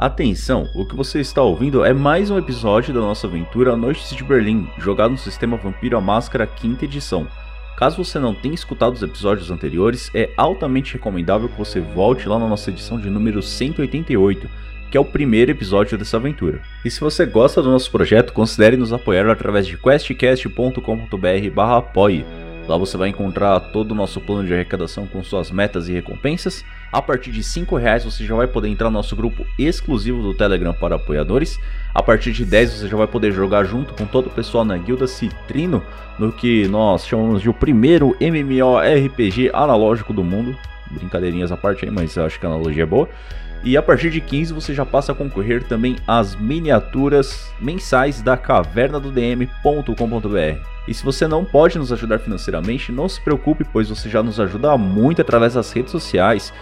Atenção, o que você está ouvindo é mais um episódio da nossa aventura Noites de Berlim, jogado no sistema Vampiro à Máscara quinta edição. Caso você não tenha escutado os episódios anteriores, é altamente recomendável que você volte lá na nossa edição de número 188, que é o primeiro episódio dessa aventura. E se você gosta do nosso projeto, considere nos apoiar através de questcast.com.br/apoie. Lá você vai encontrar todo o nosso plano de arrecadação com suas metas e recompensas. A partir de R$ reais você já vai poder entrar no nosso grupo exclusivo do Telegram para apoiadores. A partir de 10 você já vai poder jogar junto com todo o pessoal na Guilda Citrino, no que nós chamamos de o primeiro MMORPG analógico do mundo. Brincadeirinhas à parte aí, mas acho que a analogia é boa. E a partir de 15 você já passa a concorrer também às miniaturas mensais da caverna do DM.com.br. E se você não pode nos ajudar financeiramente, não se preocupe, pois você já nos ajuda muito através das redes sociais.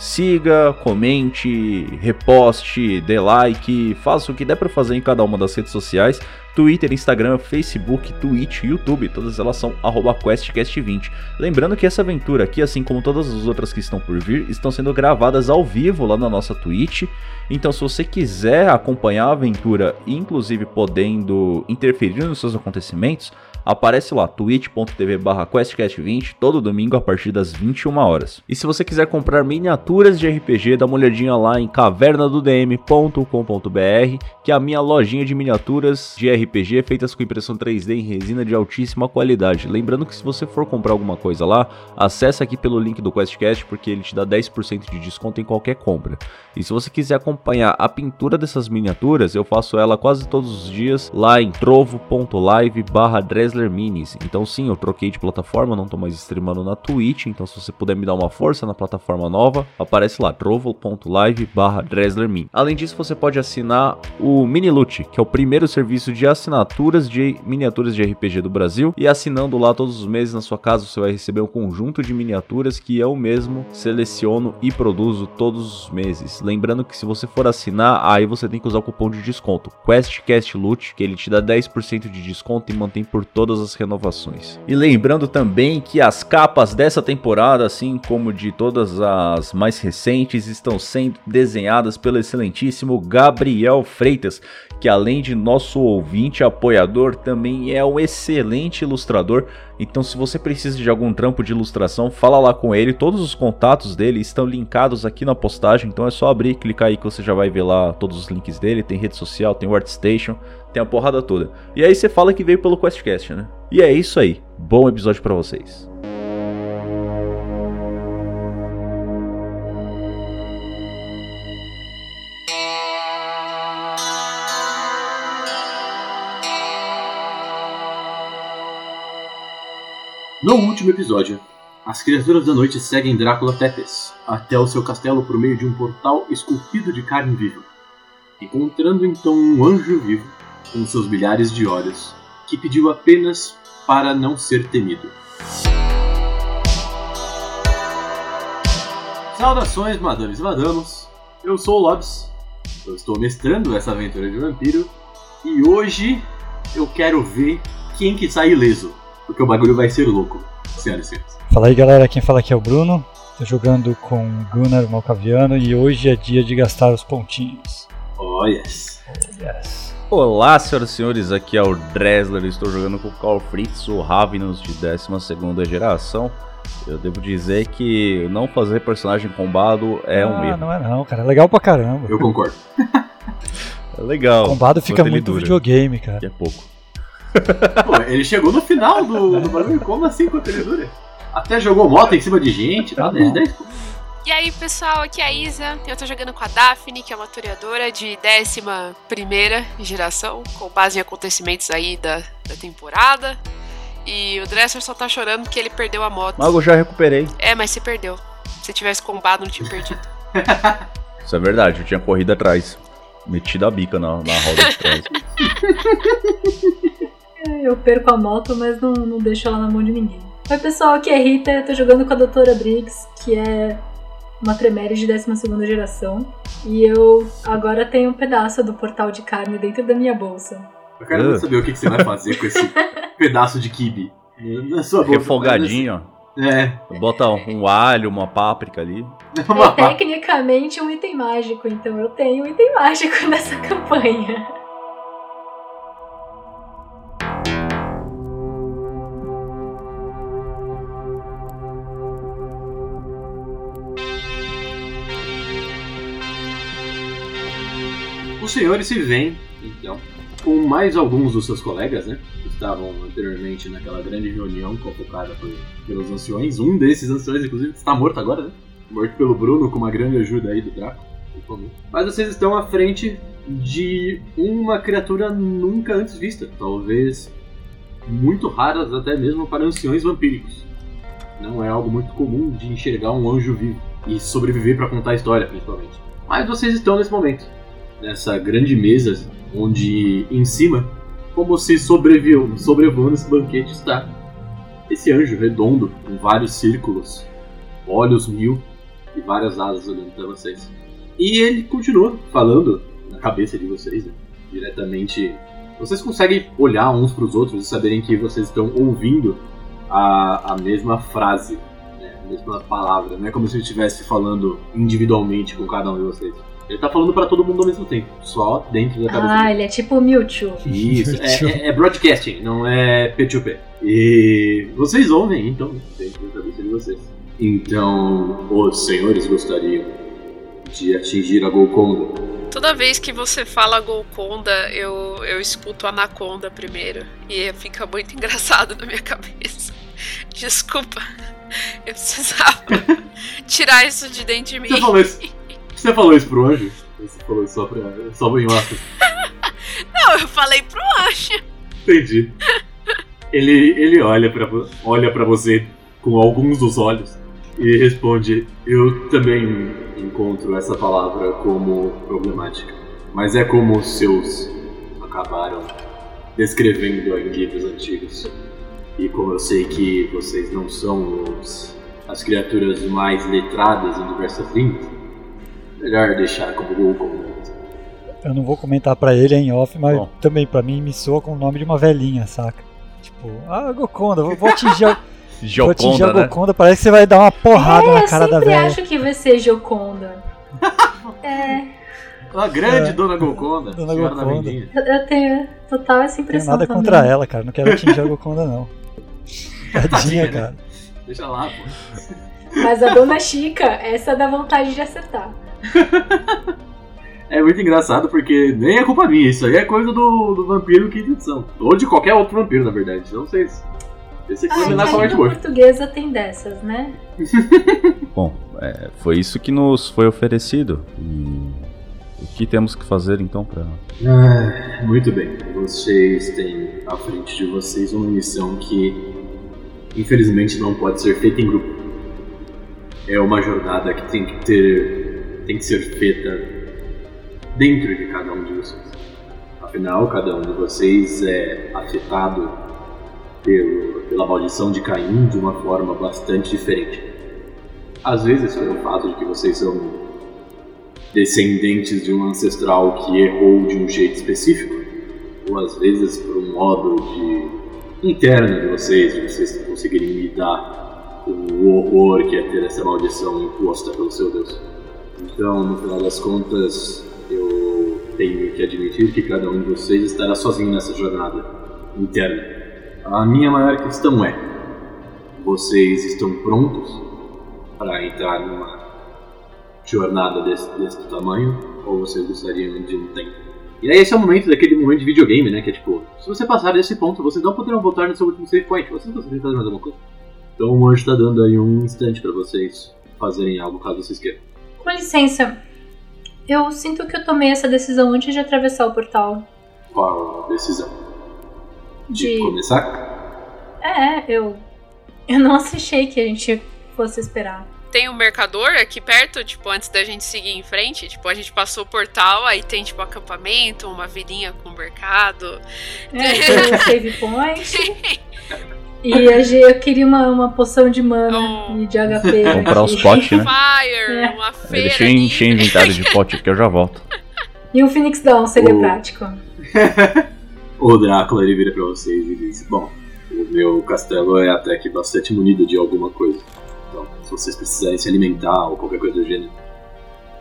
Siga, comente, reposte, dê like, faça o que der para fazer em cada uma das redes sociais. Twitter, Instagram, Facebook, Twitch, YouTube, todas elas são QuestCast20. Lembrando que essa aventura aqui, assim como todas as outras que estão por vir, estão sendo gravadas ao vivo lá na nossa Twitch. Então, se você quiser acompanhar a aventura, inclusive podendo interferir nos seus acontecimentos, aparece lá, twitch.tv questcast20, todo domingo a partir das 21 horas. E se você quiser comprar miniaturas de RPG, dá uma olhadinha lá em cavernadodm.com.br, que é a minha lojinha de miniaturas de RPG feitas com impressão 3D em resina de altíssima qualidade. Lembrando que se você for comprar alguma coisa lá, acessa aqui pelo link do QuestCast, porque ele te dá 10% de desconto em qualquer compra. E se você quiser acompanhar a pintura dessas miniaturas, eu faço ela quase todos os dias lá em trovo.live barra Minis. Então sim, eu troquei de plataforma, não tô mais streamando na Twitch, então se você puder me dar uma força na plataforma nova, aparece lá, trovo.live barra. Além disso, você pode assinar o Minilute, que é o primeiro serviço de assinaturas de miniaturas de RPG do Brasil, e assinando lá todos os meses na sua casa, você vai receber um conjunto de miniaturas que eu mesmo seleciono e produzo todos os meses. Lembrando que se você for assinar, aí você tem que usar o cupom de desconto QuestCastLoot, que ele te dá 10% de desconto e mantém por todo todas as renovações. E lembrando também que as capas dessa temporada, assim como de todas as mais recentes, estão sendo desenhadas pelo excelentíssimo Gabriel Freitas, que além de nosso ouvinte apoiador, também é um excelente ilustrador. Então, se você precisa de algum trampo de ilustração, fala lá com ele. Todos os contatos dele estão linkados aqui na postagem. Então é só abrir, clicar aí que você já vai ver lá todos os links dele. Tem rede social, tem o ArtStation, tem a porrada toda. E aí você fala que veio pelo QuestCast, né? E é isso aí. Bom episódio para vocês. No último episódio, as criaturas da noite seguem Drácula Tepes até o seu castelo por meio de um portal esculpido de carne viva, encontrando então um anjo vivo com seus milhares de olhos, que pediu apenas para não ser temido. Saudações, madames e madamos. Eu sou o Lobs. Eu estou mestrando essa aventura de vampiro e hoje eu quero ver quem que sai ileso, porque o bagulho vai ser louco, senhoras e senhores. Fala aí, galera. Quem fala aqui é o Bruno. Estou jogando com Gunnar Malcaviano e hoje é dia de gastar os pontinhos. Oh, yes. Oh, yes. Olá, senhoras e senhores, aqui é o Dresler, estou jogando com o Carl Fritz, o Ravenous de 12 geração. Eu devo dizer que não fazer personagem combado é ah, um erro. Não é não, cara, é legal pra caramba. Eu concordo. é legal. Combado fica muito dura. videogame, cara. Que é pouco. Pô, ele chegou no final do, do bagulho, como assim quanto ele dura? Até jogou moto em cima de gente, tá? 10 10, pô. E aí, pessoal, aqui é a Isa. Eu tô jogando com a Daphne, que é uma toreadora de 11 geração, com base em acontecimentos aí da, da temporada. E o Dresser só tá chorando porque ele perdeu a moto. Mas eu já recuperei. É, mas você perdeu. Se tivesse combado, não tinha perdido. Isso é verdade, eu tinha corrido atrás. Metido a bica na, na roda de trás. Eu perco a moto, mas não, não deixo ela na mão de ninguém. Oi, pessoal, aqui é Rita. Eu tô jogando com a Doutora Briggs, que é uma Tremere de 12 geração. E eu agora tenho um pedaço do portal de carne dentro da minha bolsa. Eu quero uh. saber o que, você vai fazer com esse pedaço de kibe na sua bolsa. Refogadinho, ó. É. Bota um alho, uma páprica ali. É tecnicamente um item mágico, então eu tenho um item mágico nessa campanha. Senhores se veem, então, com mais alguns dos seus colegas, né? Que estavam anteriormente naquela grande reunião convocada pelos anciões. Um desses anciões, inclusive, está morto agora, né? Morto pelo Bruno, com uma grande ajuda aí do Draco. Mas vocês estão à frente de uma criatura nunca antes vista. Talvez muito raras até mesmo para anciões vampíricos. Não é algo muito comum de enxergar um anjo vivo e sobreviver para contar a história, principalmente. Mas vocês estão nesse momento, nessa grande mesa onde em cima, como se sobreviu, sobrevoando esse banquete está esse anjo redondo com vários círculos, olhos mil e várias asas olhando para vocês. E ele continua falando na cabeça de vocês, né? diretamente. Vocês conseguem olhar uns para os outros e saberem que vocês estão ouvindo a, a mesma frase, né? a mesma palavra. Não é como se ele estivesse falando individualmente com cada um de vocês. Ele tá falando para todo mundo ao mesmo tempo, só dentro da cabeça Ah, dele. ele é tipo o Mewtwo. Isso, é, é- é broadcasting, não é P2P. E vocês ouvem, então, dentro da cabeça de vocês. Então, os senhores gostariam de atingir a Golconda. Toda vez que você fala Golconda, eu, eu escuto Anaconda primeiro. E fica muito engraçado na minha cabeça. Desculpa. Eu precisava tirar isso de dentro de mim. Você falou isso, você falou isso pro anjo? Você falou isso só, pra, só em off? Não, eu falei pro anjo. Entendi. Ele, ele olha pra vo- olha para você com alguns dos olhos e responde: Eu também encontro essa palavra como problemática, mas é como os seus acabaram descrevendo em livros antigos. E como eu sei que vocês não são os, as criaturas mais letradas em diversas línguas, melhor deixar como Google. Eu não vou comentar pra ele em off, mas Bom. também pra mim me soa com o nome de uma velhinha, saca? Tipo, ah, Gokonda, vou, vou atingir a, vou atingir a Joconda, né? Gokonda, parece que você vai dar uma porrada é, na eu cara da sempre velha. acho que vai ser Joconda. é, A grande É. Dona Golconda, Dona Golconda. eu- eu tenho total essa Não tenho impressão nada também. contra ela, cara. Não quero atingir a Gokonda, não. Tadinha, cara. Deixa lá, pô. Mas a Dona Chica, essa dá vontade de acertar. É muito engraçado porque nem é culpa minha, isso aí é coisa do, do vampiro quinta edição. Ou de qualquer outro vampiro, na verdade. Não sei se. Esse aqui Ai, vai a língua portuguesa tem dessas, né? Bom, é, foi isso que nos foi oferecido. E o que temos que fazer então pra. Ah, muito bem. Vocês têm à frente de vocês uma missão que infelizmente não pode ser feita em grupo. É uma jornada que tem que ter. Tem que ser feita dentro de cada um de vocês. Afinal, cada um de vocês é afetado pelo, pela maldição de Caim de uma forma bastante diferente. Às vezes, pelo fato de que vocês são descendentes de um ancestral que errou de um jeito específico, ou às vezes por um modo de interno de vocês, de vocês conseguirem lidar com o horror que é ter essa maldição imposta pelo seu Deus. Então, no final das contas, eu tenho que admitir que cada um de vocês estará sozinho nessa jornada interna. A minha maior questão é: vocês estão prontos para entrar numa jornada desse, desse tamanho ou vocês gostariam de um tempo? E aí esse é o momento daquele momento de videogame, né? Que é tipo, se você passar desse ponto, vocês não poderão voltar no seu último save point. Vocês de fazer mais alguma coisa? Então o anjo tá dando aí um instante para vocês fazerem algo caso vocês queiram. Com licença, eu sinto que eu tomei essa decisão antes de atravessar o portal. Qual a decisão? De De- começar? É, eu. Eu não achei que a gente fosse esperar. Tem um mercador aqui perto, tipo, antes da gente seguir em frente. Tipo, a gente passou o portal, aí tem, tipo, acampamento, uma vilinha com mercado. É, tem um save point. E a G, eu queria uma, uma poção de mana Oh. e de HP. Comprar aqui. os potes, né? Fire, É. uma feira. deixa eu encher inventário de pote aqui, eu já volto. E um Phoenix Down seria Oh. prático. O Drácula ele vira pra vocês e diz: Bom, O meu castelo é até que bastante munido de alguma coisa. Então, se vocês precisarem se alimentar ou qualquer coisa do gênero,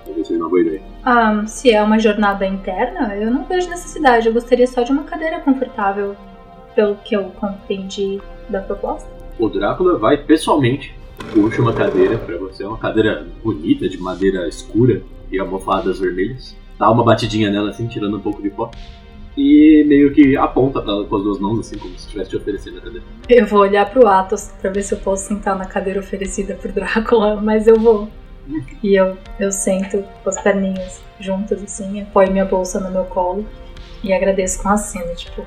talvez seja uma boa ideia. Ah, se é uma jornada interna, eu não vejo necessidade. Eu gostaria só de uma cadeira confortável, pelo que eu compreendi da proposta. O Drácula vai pessoalmente, puxa uma cadeira pra você, é uma cadeira bonita, de madeira escura e almofadas vermelhas. Dá uma batidinha nela assim, tirando um pouco de pó. E meio que aponta pra ela com as duas mãos, assim, como se estivesse te oferecendo a cadeira. Eu vou olhar pro Atos pra ver se eu posso sentar na cadeira oferecida pro Drácula, mas eu vou. E eu, eu sento com as perninhas juntas, assim, apoio minha bolsa no meu colo e agradeço com a cena, tipo,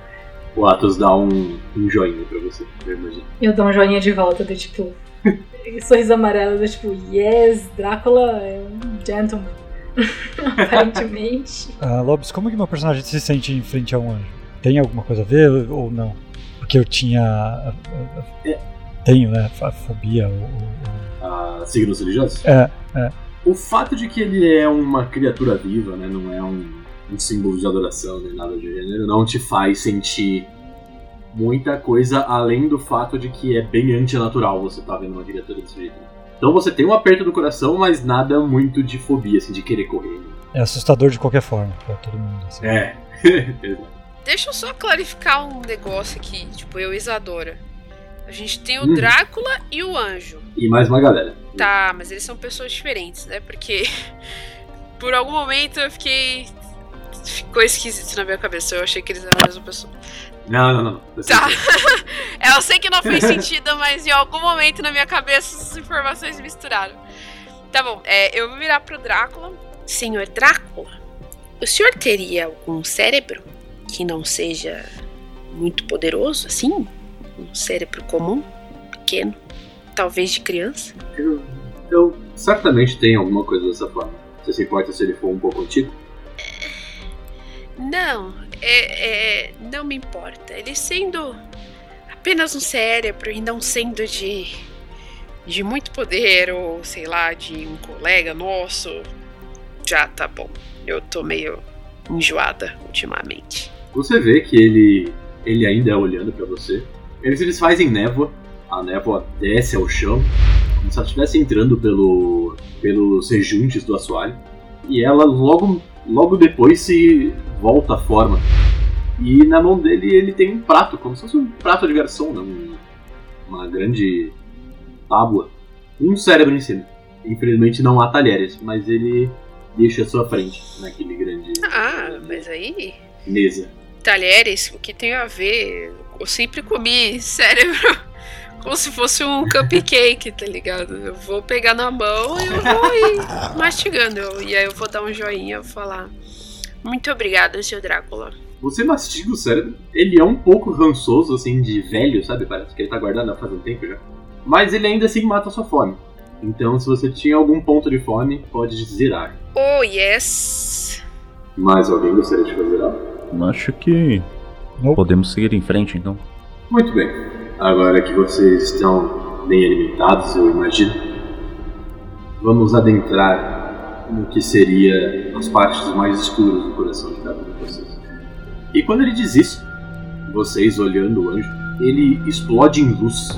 O Atos dá um, um joinha pra você, eu imagino. eu dou um joinha de volta, do tipo, sorriso amarelo, do tipo, yes, Drácula é um gentleman. Aparentemente. Ah, Lobos, como que meu personagem se sente em frente a um anjo? Tem alguma coisa a ver ou não? Porque eu tinha. É. Tenho, né? a Fobia. ou- ou- Ah, signos religiosos? É, O fato de que ele é uma criatura viva, né, não é um, um símbolo de adoração nem nada do gênero, não te faz sentir muita coisa além do fato de que é bem antinatural você tá vendo uma criatura desse jeito. Então você tem um aperto do coração, mas nada muito de fobia, assim, de querer correr. é assustador de qualquer forma pra todo mundo. assim. É. Exato. Deixa eu só clarificar um negócio aqui, tipo, eu e Isadora. A gente tem o Hum. Drácula e o Anjo. e mais uma galera. Tá, mas eles são pessoas diferentes, né? Porque por algum momento eu fiquei. Ficou esquisito na minha cabeça. Eu achei que eles eram a mesma pessoa. Não, não, não. não. Tá. eu sei que não fez sentido, mas em algum momento na minha cabeça essas informações se misturaram. Tá bom, é, eu vou virar pro Drácula. Senhor Drácula, o senhor teria algum cérebro que não seja muito poderoso, assim? Um cérebro comum, pequeno, talvez de criança? Eu, eu certamente tenho alguma coisa dessa forma. Você se importa se ele for um pouco antigo? Não, é, é, não me importa. Ele sendo apenas um cérebro e não sendo de, de muito poder ou sei lá, de um colega nosso, já tá bom. Eu tô meio enjoada ultimamente. Você vê que ele, ele ainda é olhando pra você. Ele se desfaz em névoa. A névoa desce ao chão, como se ela estivesse entrando pelo, pelos rejuntes do assoalho. E ela logo, logo depois se volta à forma. E na mão dele ele tem um prato, como se fosse um prato de garçom, né? Um- uma grande tábua. Um cérebro em cima. Infelizmente não há talheres, mas ele deixa à sua frente, naquele grande Ah, mas aí. mesa. Talheres, o que tem a ver? Eu sempre comi cérebro como se fosse um cupcake, tá ligado? Eu vou pegar na mão e eu vou ir mastigando. Eu- E aí eu vou dar um joinha e falar. Muito obrigada, seu Drácula. Você mastiga o cérebro, ele é um pouco rançoso, assim, de velho, sabe? Parece que ele tá guardado faz um tempo já. Mas ele ainda assim mata a sua fome. Então, se você tinha algum ponto de fome, pode zerar. Oh, yes! Mais alguém gostaria de fazer algo? Acho que podemos seguir em frente, então. Muito bem. Agora que vocês estão bem alimentados, eu imagino, vamos adentrar no que seria as partes mais escuras do coração de cada um de vocês. E quando ele diz isso, vocês olhando o anjo, ele explode em luz.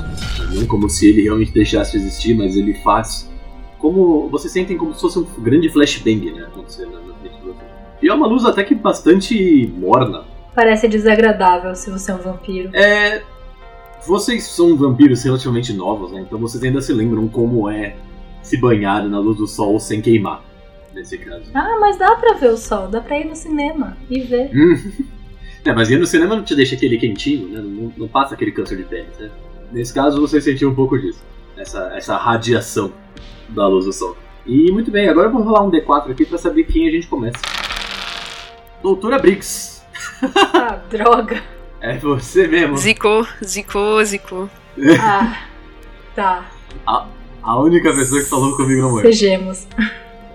Não como se ele realmente deixasse de existir, mas ele faz como. Vocês sentem como se fosse um grande flashbang, né? Acontecendo na frente de vocês. E é uma luz até que bastante morna, Parece desagradável se você é um vampiro. é. Vocês são vampiros relativamente novos, né? Então vocês ainda se lembram como é se banhar na luz do sol sem queimar, nesse caso. Ah, mas dá pra ver o sol, dá pra ir no cinema e ver. Hum. É, mas ir no cinema não te deixa aquele quentinho, né? Não, não passa aquele câncer de pele, né? Nesse caso você sentiu um pouco disso. Essa, essa radiação da luz do sol. E muito bem, agora eu vou rolar um D4 aqui pra saber quem a gente começa. Doutora Briggs, Ah, droga. É você mesmo. Zicou, zicou, zicou. Ah, tá. A única pessoa que falou comigo não morreu. Sejamos.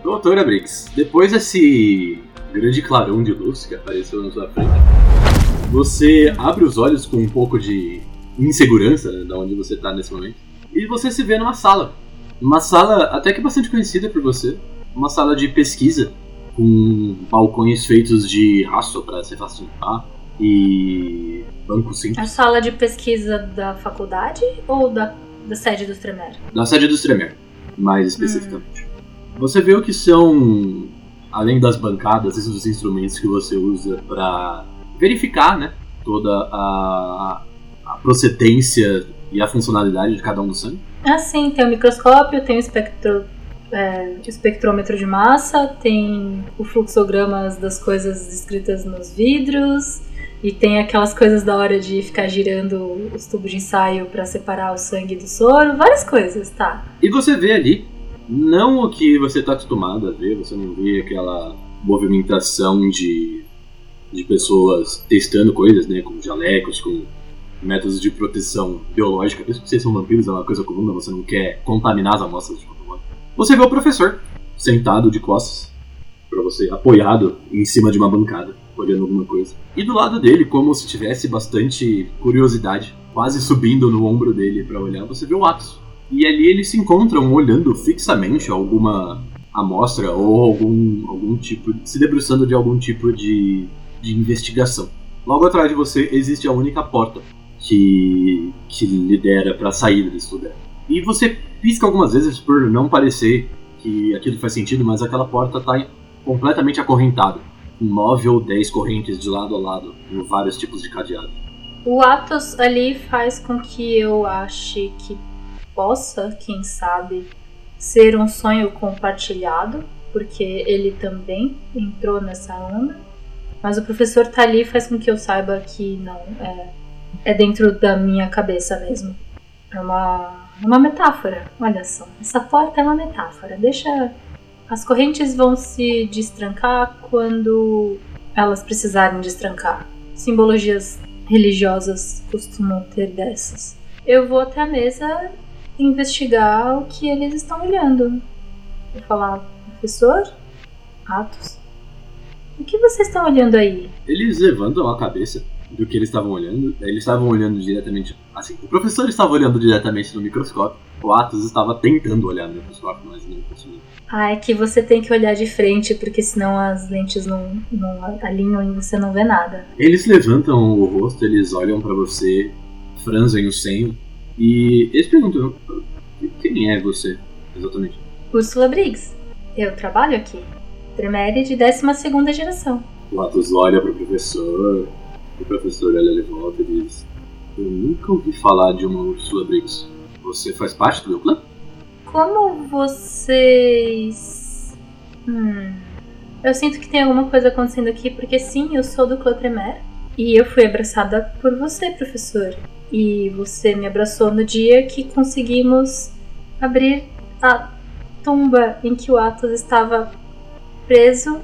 Doutora Briggs, depois desse grande clarão de luz que apareceu na sua frente, você abre os olhos com um pouco de insegurança né, da onde você está nesse momento e você se vê numa sala. Uma sala até que bastante conhecida por você. Uma sala de pesquisa com balcões feitos de aço para de limpar e banco A simples. sala de pesquisa da faculdade ou da, da sede do Tremer? Da sede do Stremer, mais especificamente. Você vê o que são, além das bancadas, esses instrumentos que você usa para verificar, né? Toda a, a procedência e a funcionalidade de cada um do sangue. Ah, sim, tem o microscópio, tem o espectro, é, espectrômetro de massa, tem o fluxogramas das coisas escritas nos vidros, e tem aquelas coisas da hora de ficar girando os tubos de ensaio para separar o sangue do soro, várias coisas, tá. E você vê ali, não o que você está acostumado a ver, você não vê aquela movimentação de, de pessoas testando coisas, né, com jalecos, com métodos de proteção biológica. Mesmo que vocês são vampiros, é uma coisa comum, você não quer contaminar as amostras de modo. Você vê o professor sentado de costas para você, apoiado em cima de uma bancada, olhando alguma coisa. E do lado dele, como se tivesse bastante curiosidade, quase subindo no ombro dele para olhar, você vê o Atos. E ali eles se encontram olhando fixamente alguma amostra ou algum, algum tipo, se debruçando de algum tipo de, de investigação. Logo atrás de você existe a única porta que, que lidera para a saída desse lugar. E você pisca algumas vezes por não parecer que aquilo faz sentido, mas aquela porta está completamente acorrentada. Nove ou dez correntes de lado a lado, com vários tipos de cadeado. O Atos ali faz com que eu ache que possa, quem sabe, ser um sonho compartilhado, porque ele também entrou nessa onda. Mas o professor tá ali faz com que eu saiba que não é, é dentro da minha cabeça mesmo. É uma, uma metáfora. Olha só, essa porta é uma metáfora. Deixa. As correntes vão se destrancar quando elas precisarem destrancar. Simbologias religiosas costumam ter dessas. Eu vou até a mesa investigar o que eles estão olhando. Vou falar, professor? Atos? O que vocês estão olhando aí? Eles levantam a cabeça do que eles estavam olhando. Eles estavam olhando diretamente. Assim, o professor estava olhando diretamente no microscópio. O Atos estava tentando olhar no microscópio, mas não conseguiu. Ah, é que você tem que olhar de frente, porque senão as lentes não, não alinham e você não vê nada. Eles levantam o rosto, eles olham pra você, franzem o senho e eles perguntam: quem é você exatamente? Úrsula Briggs. Eu trabalho aqui. Tremere de 12 geração. O Atos olha pro professor, o professor olha de volta e diz: Eu nunca ouvi falar de uma Ursula Briggs. Você faz parte do meu clã? Como vocês. Hum. Eu sinto que tem alguma coisa acontecendo aqui, porque sim, eu sou do Clã Tremere. E eu fui abraçada por você, professor. E você me abraçou no dia que conseguimos abrir a tumba em que o Atos estava preso.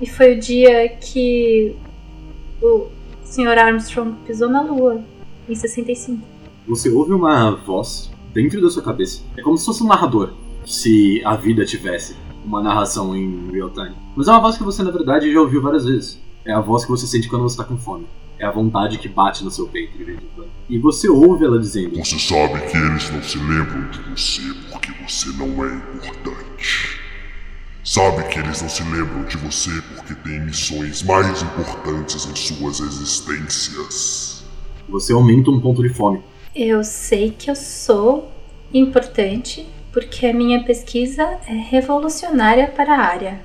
E foi o dia que o Sr. Armstrong pisou na lua, em 65. Você ouve uma voz dentro da sua cabeça. É como se fosse um narrador, se a vida tivesse uma narração em real time. Mas é uma voz que você, na verdade, já ouviu várias vezes. É a voz que você sente quando você está com fome. É a vontade que bate no seu peito de vez em quando. E você ouve ela dizendo: Você sabe que eles não se lembram de você porque você não é importante. Sabe que eles não se lembram de você porque tem missões mais importantes em suas existências. Você aumenta um ponto de fome. Eu sei que eu sou importante porque a minha pesquisa é revolucionária para a área.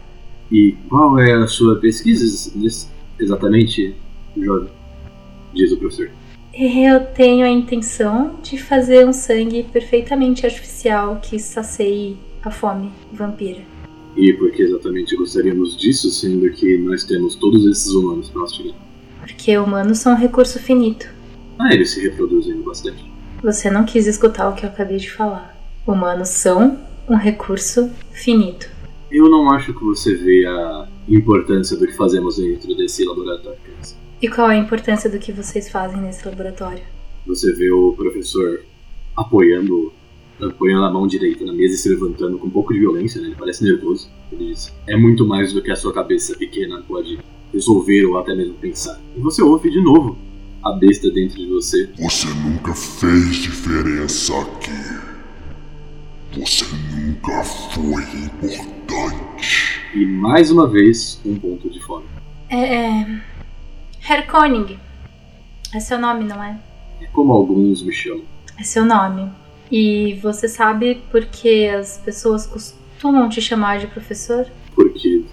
E qual é a sua pesquisa ex- exatamente, jovem? Diz o professor. Eu tenho a intenção de fazer um sangue perfeitamente artificial que sacie a fome vampira. E por que exatamente gostaríamos disso, sendo que nós temos todos esses humanos chegar? Porque humanos são um recurso finito. Ah, eles se reproduzem bastante. Você não quis escutar o que eu acabei de falar. Humanos são um recurso finito. Eu não acho que você vê a importância do que fazemos dentro desse laboratório. E qual é a importância do que vocês fazem nesse laboratório? Você vê o professor apoiando, apoiando a mão direita na mesa e se levantando com um pouco de violência, né? Ele parece nervoso. Ele diz: É muito mais do que a sua cabeça pequena pode resolver ou até mesmo pensar. E você ouve de novo a besta dentro de você. Você nunca fez diferença aqui. Você nunca foi importante. E mais uma vez, um ponto de fome. É. é... Herr Koenig, É seu nome, não é? É como alguns me chamam. É seu nome. E você sabe por que as pessoas costumam te chamar de professor? Porque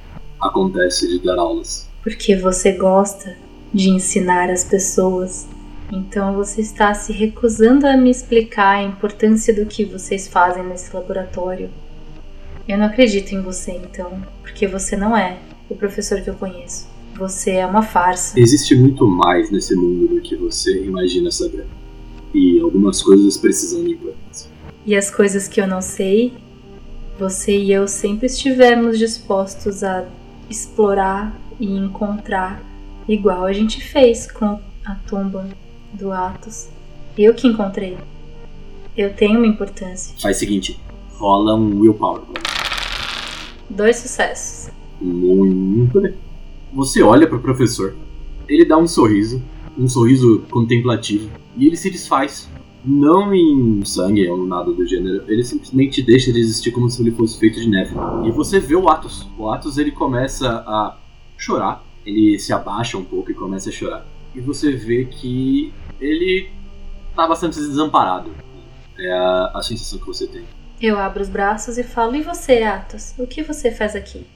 acontece de dar aulas. Porque você gosta de ensinar as pessoas. Então você está se recusando a me explicar a importância do que vocês fazem nesse laboratório. Eu não acredito em você então, porque você não é o professor que eu conheço. Você é uma farsa. Existe muito mais nesse mundo do que você imagina saber. E algumas coisas precisam de importância. E as coisas que eu não sei, você e eu sempre estivemos dispostos a explorar e encontrar, igual a gente fez com a tumba do Atos. Eu que encontrei. Eu tenho uma importância. Faz o seguinte, rola um willpower. Dois sucessos. Muito bem. Você olha para o professor, ele dá um sorriso, um sorriso contemplativo, e ele se desfaz. Não em sangue ou nada do gênero, ele simplesmente deixa de existir como se ele fosse feito de neve. E você vê o Atos. O Atos ele começa a chorar, ele se abaixa um pouco e começa a chorar. E você vê que ele tá bastante desamparado. É a, a sensação que você tem. Eu abro os braços e falo: E você, Atos? O que você faz aqui?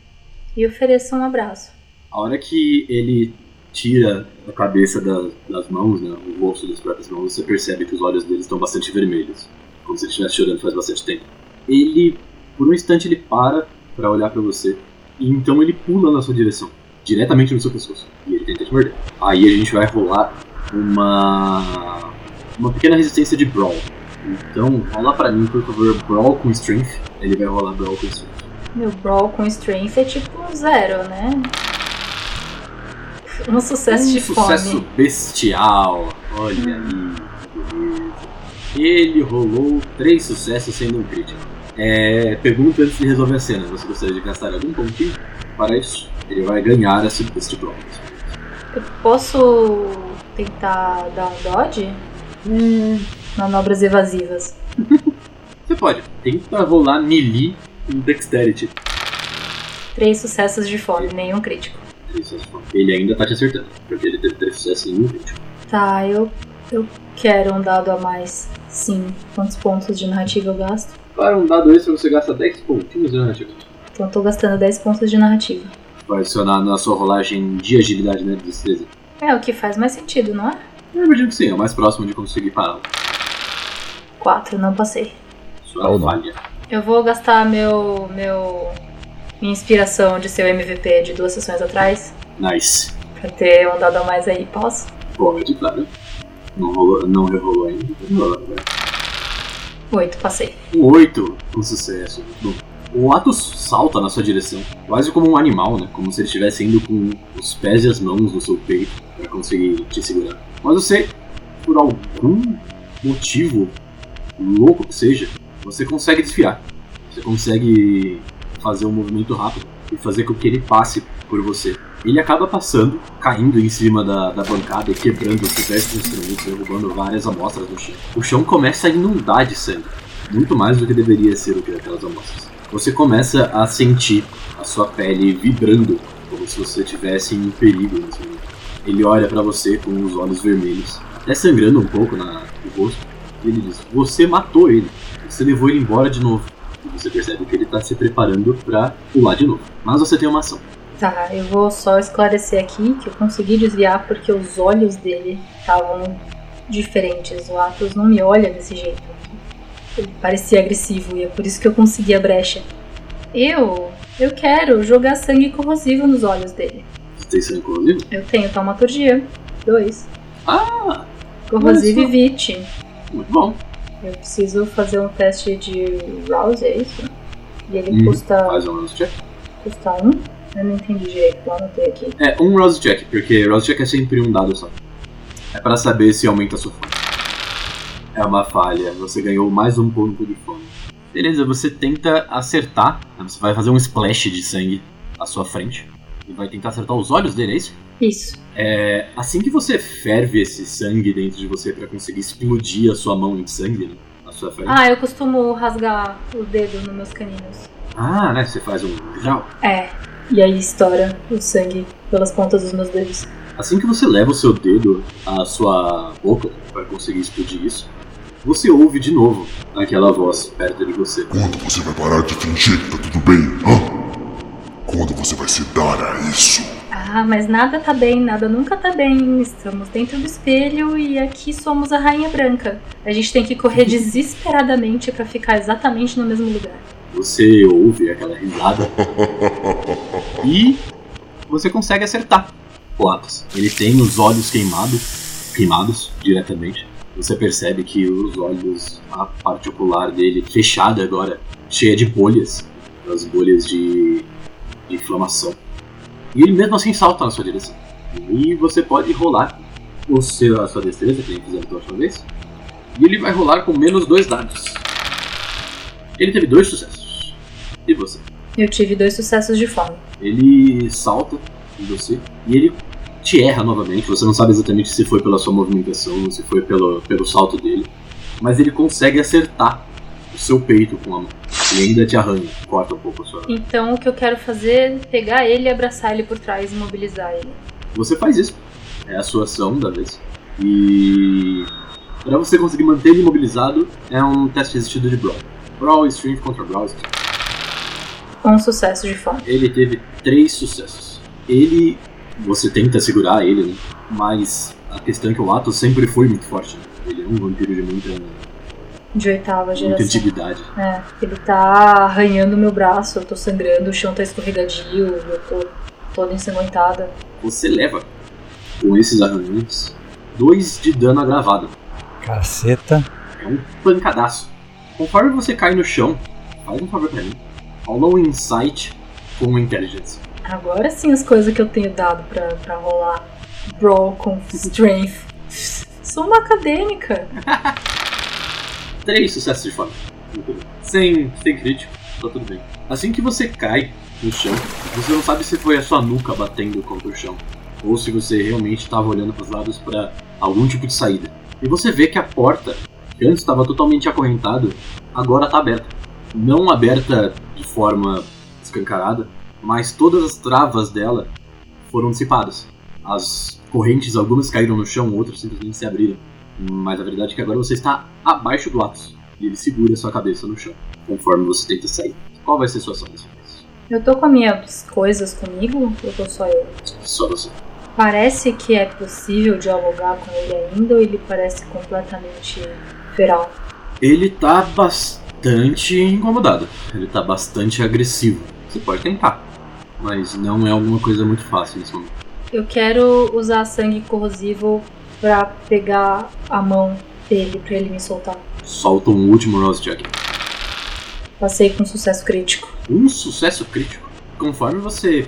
E ofereço um abraço. A hora que ele tira a cabeça da, das mãos, né, o rosto das próprias mãos, você percebe que os olhos dele estão bastante vermelhos, como se ele estivesse chorando faz bastante tempo. Ele, por um instante, ele para para olhar para você e então ele pula na sua direção, diretamente no seu pescoço, e ele tenta te morder. Aí a gente vai rolar uma uma pequena resistência de brawl. Então, rola para mim, por favor, brawl com strength. Ele vai rolar brawl com strength. Meu brawl com strength é tipo zero, né? Um sucesso um de sucesso fome. bestial. Olha aí, que beleza. Ele rolou três sucessos sendo um crítico. É, pergunta antes de resolver a cena. Você gostaria de gastar algum pontinho para isso? Ele vai ganhar esse, este brawl. Eu posso tentar dar um dodge? Hum, Manobras evasivas. você pode. Tenta rolar melee em dexterity. Três sucessos de fome, nenhum crítico. Três sucessos. Ele ainda tá te acertando, porque ele teve três sucessos em um crítico. Tá, eu, eu quero um dado a mais. Sim. Quantos pontos de narrativa eu gasto? Para um dado extra, você gasta 10 pontinhos de narrativa. Então eu tô gastando 10 pontos de narrativa. Vai adicionar na sua rolagem de agilidade, né? De destreza. É o que faz mais sentido, não é? Eu imagino que sim, é o mais próximo de conseguir parar. 4, não passei. Sua Ou não. falha. Eu vou gastar meu. meu. minha inspiração de ser o MVP de duas sessões atrás. Nice. Pra ter um dado a mais aí, posso? Pode, claro. Não, rolou, não rerolou ainda. Rolou agora. 8, passei. Um 8, um sucesso. Bom, o Atos salta na sua direção, quase como um animal, né? Como se ele estivesse indo com os pés e as mãos no seu peito para conseguir te segurar. Mas você, por algum motivo louco que seja, você consegue desviar. Você consegue fazer um movimento rápido e fazer com que ele passe por você. Ele acaba passando, caindo em cima da, da bancada e quebrando diversos instrumentos, derrubando várias amostras no chão. O chão começa a inundar de sangue, muito mais do que deveria ser o que aquelas amostras. Você começa a sentir a sua pele vibrando, como se você estivesse em perigo momento. Ele olha pra você com os olhos vermelhos, até sangrando um pouco na, no rosto, e ele diz: Você matou ele, você levou ele embora de novo. E você percebe que ele tá se preparando pra pular de novo. Mas você tem uma ação. Tá, eu vou só esclarecer aqui que eu consegui desviar porque os olhos dele estavam diferentes. O Atos não me olha desse jeito. Ele parecia agressivo e é por isso que eu consegui a brecha. Eu. Eu quero jogar sangue corrosivo nos olhos dele. Você tem sangue corrosivo? Eu tenho taumaturgia. Dois. Ah, Corrosivo e vit. muito bom. Eu preciso fazer um teste de Rouse, é isso? E ele Hum, custa, Faz um Rouse check. custa um? Eu não entendi direito, eu anotei aqui. É, um Rouse check, porque Rouse check é sempre um dado só. É pra saber se aumenta a sua fome. É uma falha, você ganhou mais um ponto de fome. Beleza, você tenta acertar, né, você vai fazer um splash de sangue à sua frente. E vai tentar acertar os olhos dele, é isso? Isso. É, assim que você ferve esse sangue dentro de você pra conseguir explodir a sua mão em sangue né, na sua frente. Ah, eu costumo rasgar o dedo nos meus caninos. Ah, né? Você faz um. Já. É. E aí estoura o sangue pelas pontas dos meus dedos. Assim que você leva o seu dedo à sua boca para conseguir explodir isso, você ouve de novo aquela voz perto de você. Quando você vai parar de fingir que tá tudo bem? Hã? Quando você vai se dar a isso? Ah, mas nada tá bem, nada nunca tá bem. Estamos dentro do espelho e aqui somos a Rainha Branca. A gente tem que correr desesperadamente para ficar exatamente no mesmo lugar. Você ouve aquela risada e você consegue acertar o Atos. Ele tem os olhos queimados, queimados diretamente. Você percebe que os olhos, a parte ocular dele fechada agora, cheia de bolhas, as bolhas de, de inflamação. E ele mesmo assim salta na sua direção. E você pode rolar o seu, a sua destreza, que a gente fizemos da última vez. E ele vai rolar com menos dois dados. Ele teve dois sucessos. E você? Eu tive dois sucessos de fome. Ele salta em você e ele te erra novamente. Você não sabe exatamente se foi pela sua movimentação, se foi pelo, pelo salto dele. Mas ele consegue acertar o seu peito com a mão. E ainda te arranha, corta um pouco a sua. Então o que eu quero fazer é pegar ele e abraçar ele por trás e imobilizar ele. Você faz isso. É a sua ação da vez. E. Pra você conseguir manter ele imobilizado, é um teste resistido de Brawl. Brawl, Strength contra Brawl. Um sucesso de fome. Ele teve três sucessos. Ele. Você tenta segurar ele, né? Mas a questão é que o Atos sempre foi muito forte. Né? Ele é um vampiro de muita, De oitava muita geração. antiguidade. É, ele tá arranhando meu braço, eu tô sangrando, o chão tá escorregadio, eu tô toda ensanguentada. Você leva, com esses arranhões, dois de dano agravado. Caceta. É um pancadaço. Conforme você cai no chão, faz um favor pra mim. Rola um insight com intelligence. Agora sim as coisas que eu tenho dado pra, pra rolar. Brawl com strength. Sou uma acadêmica. Três sucessos de fome. Sem, sem crítico, tá tudo bem. Assim que você cai no chão, você não sabe se foi a sua nuca batendo contra o chão, ou se você realmente estava olhando para os lados para algum tipo de saída. E você vê que a porta, que antes estava totalmente acorrentada, agora está aberta. Não aberta de forma escancarada, mas todas as travas dela foram dissipadas. As correntes, algumas caíram no chão, outras simplesmente se abriram. Mas a verdade é que agora você está abaixo do Atos. E ele segura sua cabeça no chão, conforme você tenta sair. Qual vai ser sua ação dessa vez? Eu tô com as minhas coisas comigo ou tô só eu? Só você. Parece que é possível dialogar com ele ainda ou ele parece completamente feral? Ele tá bastante incomodado. Ele tá bastante agressivo. Você pode tentar. Mas não é alguma coisa muito fácil nesse momento. Eu quero usar sangue corrosivo pra pegar a mão dele pra ele me soltar. Solta um último Rose Jack. Passei com sucesso crítico. Um sucesso crítico. Conforme você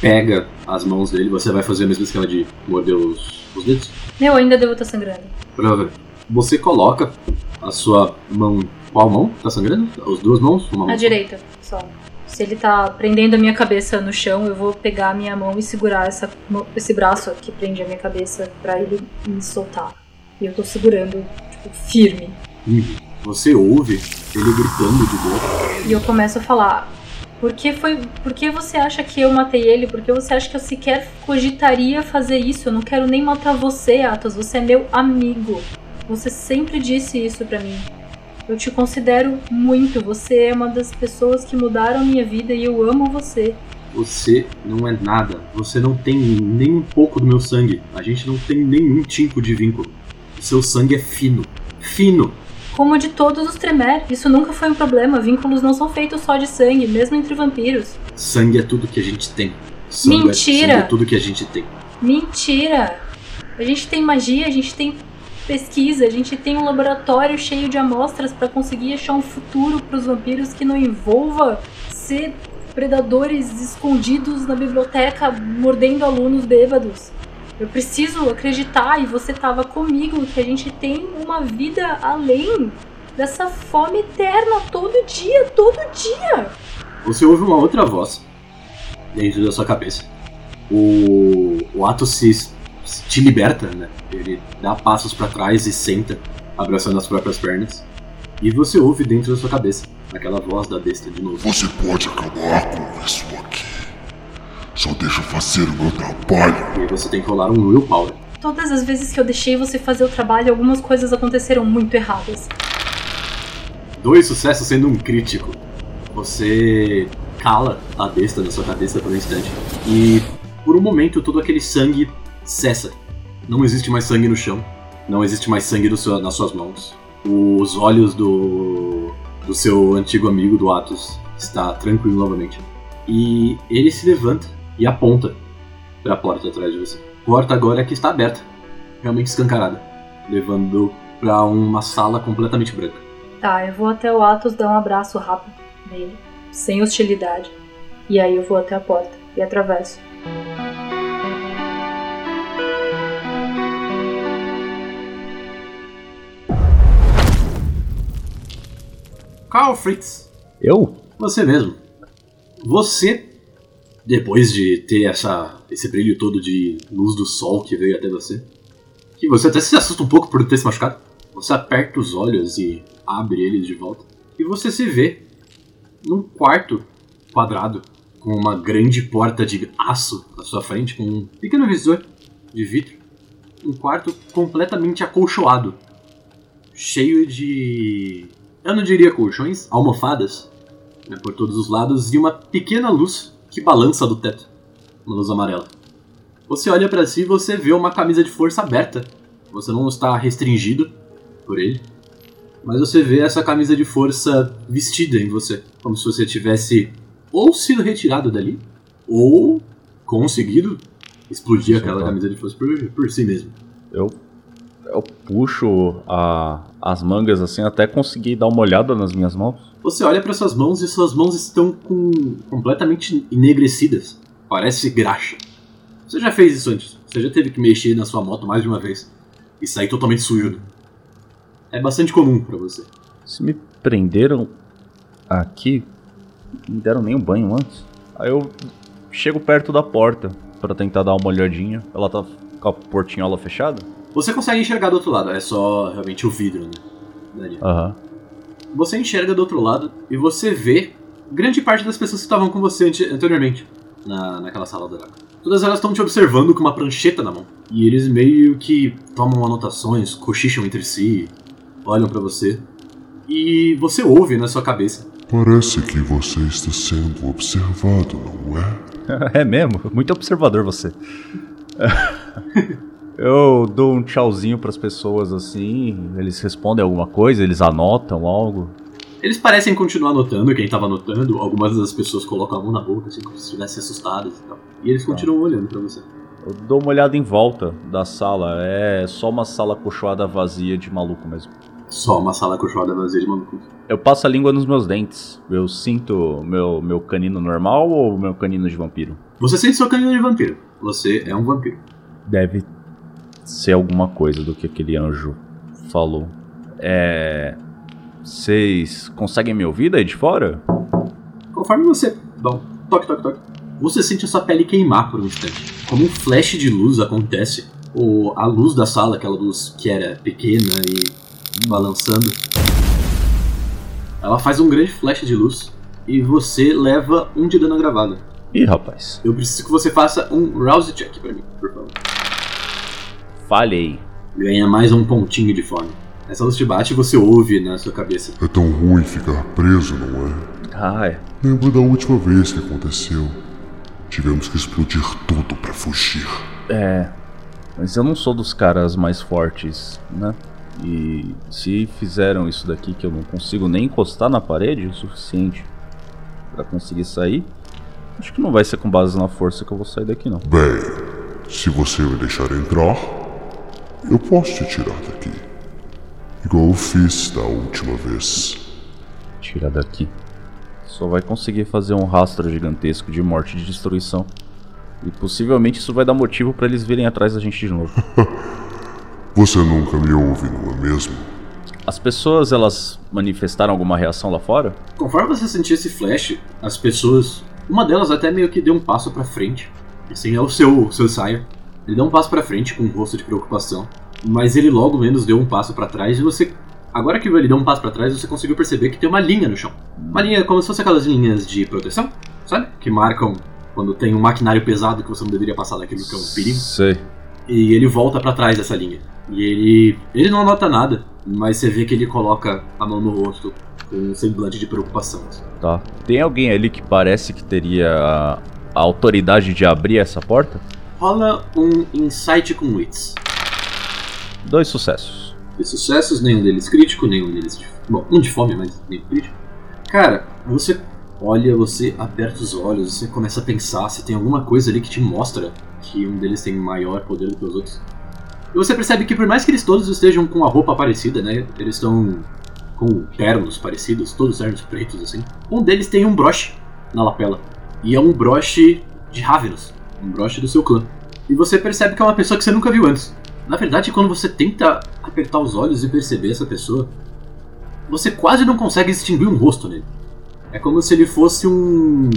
pega as mãos dele, você vai fazer a mesma esquema de morder os, os dedos? Eu ainda devo estar sangrando. Provavelmente. Você coloca a sua mão. Qual mão? Tá sangrando? As duas mãos? Uma mão A direita, só. Se ele tá prendendo a minha cabeça no chão, eu vou pegar a minha mão e segurar essa, esse braço que prende a minha cabeça pra ele me soltar. E eu tô segurando, tipo, firme. Você ouve ele gritando de dor. E eu começo a falar: Por que foi. Por que você acha que eu matei ele? Por que você acha que eu sequer cogitaria fazer isso? Eu não quero nem matar você, Atos. Você é meu amigo. Você sempre disse isso pra mim. Eu te considero muito. Você é uma das pessoas que mudaram minha vida e eu amo você. Você não é nada. Você não tem nem um pouco do meu sangue. A gente não tem nenhum tipo de vínculo. O seu sangue é fino. Fino. Como de todos os Tremer, isso nunca foi um problema. Vínculos não são feitos só de sangue, mesmo entre vampiros. Sangue é tudo que a gente tem. Sangue é- Mentira! sangue é tudo que a gente tem. Mentira! A gente tem magia, a gente tem pesquisa, a gente tem um laboratório cheio de amostras pra conseguir achar um futuro pros vampiros que não envolva ser predadores escondidos na biblioteca mordendo alunos bêbados. Eu preciso acreditar e você tava comigo que a gente tem uma vida além dessa fome eterna todo dia, todo dia. Você ouve uma outra voz dentro da sua cabeça. O, o ato se te liberta, né? Ele dá passos pra trás e senta, abraçando as próprias pernas. E você ouve dentro da sua cabeça aquela voz da besta de novo. Você pode acabar com isso aqui. Só deixa eu fazer o meu trabalho. E você tem que rolar um willpower. Todas as vezes que eu deixei você fazer o trabalho, algumas coisas aconteceram muito erradas. Dois sucessos sendo um crítico. Você cala a besta na sua cabeça por um instante. E por um momento todo aquele sangue cessa. Não existe mais sangue no chão. Não existe mais sangue seu- nas suas mãos. Os olhos do, do seu antigo amigo, do Atos, está tranquilo novamente. E ele se levanta e aponta para a porta atrás de você. Porta agora que está aberta, realmente escancarada, levando para uma sala completamente branca. Tá, eu vou até o Atos dar um abraço rápido nele, sem hostilidade. E aí eu vou até a porta e atravesso. Carl Fritz, Eu? você mesmo. Você, depois de ter essa, esse brilho todo de luz do sol que veio até você, que você até se assusta um pouco por ter se machucado, você aperta os olhos e abre eles de volta, e você se vê num quarto quadrado com uma grande porta de aço à sua frente, com um pequeno visor de vidro. Um quarto completamente acolchoado, cheio de. Eu não diria colchões, almofadas né, por todos os lados e uma pequena luz que balança do teto, uma luz amarela. Você olha pra si e você vê uma camisa de força aberta. Você não está restringido por ele, mas você vê essa camisa de força vestida em você, como se você tivesse ou sido retirado dali ou conseguido explodir Sim, aquela claro. camisa de força por, por si mesmo. Eu, eu puxo a- as mangas assim até conseguir dar uma olhada nas minhas mãos. Você olha para suas mãos e suas mãos estão com completamente enegrecidas. Parece graxa. Você já fez isso antes. Você já teve que mexer na sua moto mais de uma vez e sair totalmente sujo. É bastante comum para você. Se me prenderam aqui, não me deram nem um banho antes. Aí eu chego perto da porta pra tentar dar uma olhadinha. Ela tá com a portinhola fechada? Você consegue enxergar do outro lado, é só realmente o vidro, né? Aham. Você enxerga do outro lado e você vê grande parte das pessoas que estavam com você ante- anteriormente na, naquela sala da Draco. Todas elas estão te observando com uma prancheta na mão. E eles meio que tomam anotações, cochicham entre si, olham pra você. E você ouve na sua cabeça. Parece que você está sendo observado, não é? É mesmo? Muito observador você. Eu dou um tchauzinho pras pessoas assim, eles respondem alguma coisa, eles anotam algo. Eles parecem continuar anotando, quem tava anotando, algumas das pessoas colocam a mão na boca, assim, como se estivessem assustadas e tal. E eles continuam olhando pra você. Eu dou uma olhada em volta da sala, é só uma sala cochoada vazia de maluco mesmo. Só uma sala acolchoada vazia de maluco. Eu passo a língua nos meus dentes. Eu sinto meu, meu canino normal ou meu canino de vampiro? Você sente seu canino de vampiro. Você é um vampiro. Deve ser alguma coisa do que aquele anjo falou. É. Vocês conseguem me ouvir daí de fora? Conforme você. Bom, toque, toque, toque. Você sente a sua pele queimar por um instante. Como um flash de luz acontece. Ou a luz da sala, aquela luz que era pequena e balançando. Ela faz um grande flash de luz. E você leva um de dano agravado. Ih, rapaz. Eu preciso que você faça um rouse check pra mim, por favor. Falhei. Ganha mais um pontinho de fome. Essa luz te bate e você ouve na sua cabeça. É tão ruim ficar preso, não é? Ah, é. Lembro da última vez que aconteceu. Tivemos que explodir tudo pra fugir. É. Mas eu não sou dos caras mais fortes, né? E se fizeram isso daqui que eu não consigo nem encostar na parede o suficiente pra conseguir sair, acho que não vai ser com base na força que eu vou sair daqui não. Bem, se você me deixar entrar, eu posso te tirar daqui. Igual eu fiz da última vez. Tira daqui. Só vai conseguir fazer um rastro gigantesco de morte e de destruição. E possivelmente isso vai dar motivo pra eles virem atrás da gente de novo. Você nunca me ouve, não é mesmo? As pessoas, elas manifestaram alguma reação lá fora? Conforme você sentir esse flash, as pessoas. Uma delas até meio que deu um passo pra frente. Assim, é o seu, seu Sire. Ele deu um passo pra frente com um rosto de preocupação. Mas ele logo menos deu um passo pra trás e você. Agora que ele deu um passo pra trás, você conseguiu perceber que tem uma linha no chão. Uma linha como se fosse aquelas linhas de proteção, sabe? Que marcam Quando tem um maquinário pesado que você não deveria passar daquilo que é um perigo. Sei. E ele volta pra trás dessa linha. E ele. Ele não nota nada, mas você vê que ele coloca a mão no rosto com um semblante de preocupação. Tá. Tem alguém ali que parece que teria a autoridade de abrir essa porta? Rola um insight com wits. Dois sucessos. Dois sucessos, nenhum deles crítico, nenhum deles. De... Bom, um de fome, mas nenhum crítico. Cara, você olha, você aperta os olhos, você começa a pensar se tem alguma coisa ali que te mostra que um deles tem maior poder do que os outros. E você percebe que por mais que eles todos estejam com a roupa parecida, né? Eles estão com ternos parecidos, todos ternos pretos assim. Um deles tem um broche na lapela. E é um broche de Ravenous, um broche do seu clã. E você percebe que é uma pessoa que você nunca viu antes. Na verdade, quando você tenta apertar os olhos e perceber essa pessoa, você quase não consegue distinguir um rosto nele. É como se ele fosse um.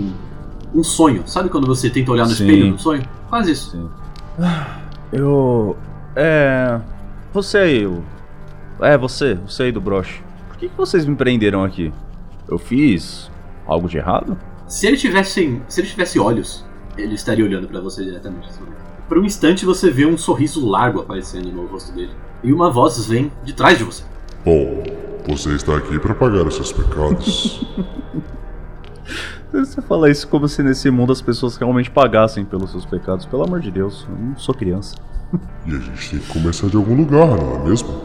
um sonho. Sabe quando você tenta olhar no Sim. espelho num sonho? Quase isso. Sim. Eu. É. Você aí, o. É, você, você aí do broche. Por que, que vocês me prenderam aqui? Eu fiz algo de errado? Se ele tivesse, se ele tivesse olhos, ele estaria olhando pra você diretamente. nesse momento. Por um instante você vê um sorriso largo aparecendo no rosto dele. E uma voz vem de trás de você. Bom, você está aqui para pagar os seus pecados. Você fala isso como se nesse mundo as pessoas realmente pagassem pelos seus pecados. Pelo amor de Deus, eu não sou criança. e a gente tem que começar de algum lugar, não é mesmo?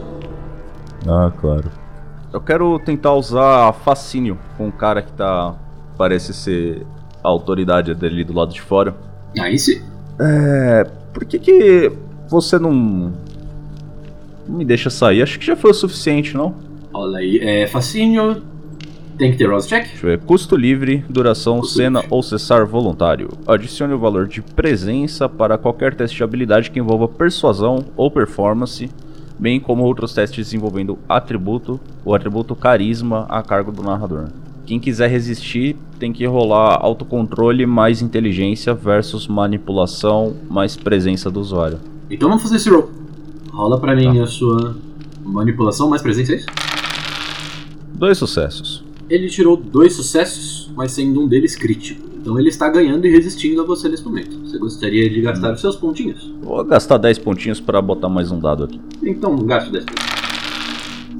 Ah, claro. Eu quero tentar usar fascínio com um cara que tá. Parece ser autoridade dele do lado de fora. Aí sim. É. Por que que você não. Não me deixa sair? Acho que já foi o suficiente, não? Olha aí, é facinho. Tem que ter Rose Check. Deixa eu ver. Custo livre, duração, Custo cena livre. ou cessar voluntário. Adicione o valor de presença para qualquer teste de habilidade que envolva persuasão ou performance, bem como outros testes envolvendo atributo, o atributo carisma a cargo do narrador. Quem quiser resistir tem que rolar autocontrole mais inteligência versus manipulação mais presença do usuário. Então vamos fazer esse roll. Rola pra mim a sua manipulação mais presença, é isso? Dois sucessos. Ele tirou dois sucessos, mas sendo um deles crítico. Então ele está ganhando e resistindo a você nesse momento. Você gostaria de gastar os seus pontinhos? Vou gastar 10 pontinhos para botar mais um dado aqui. Então gaste 10 pontos.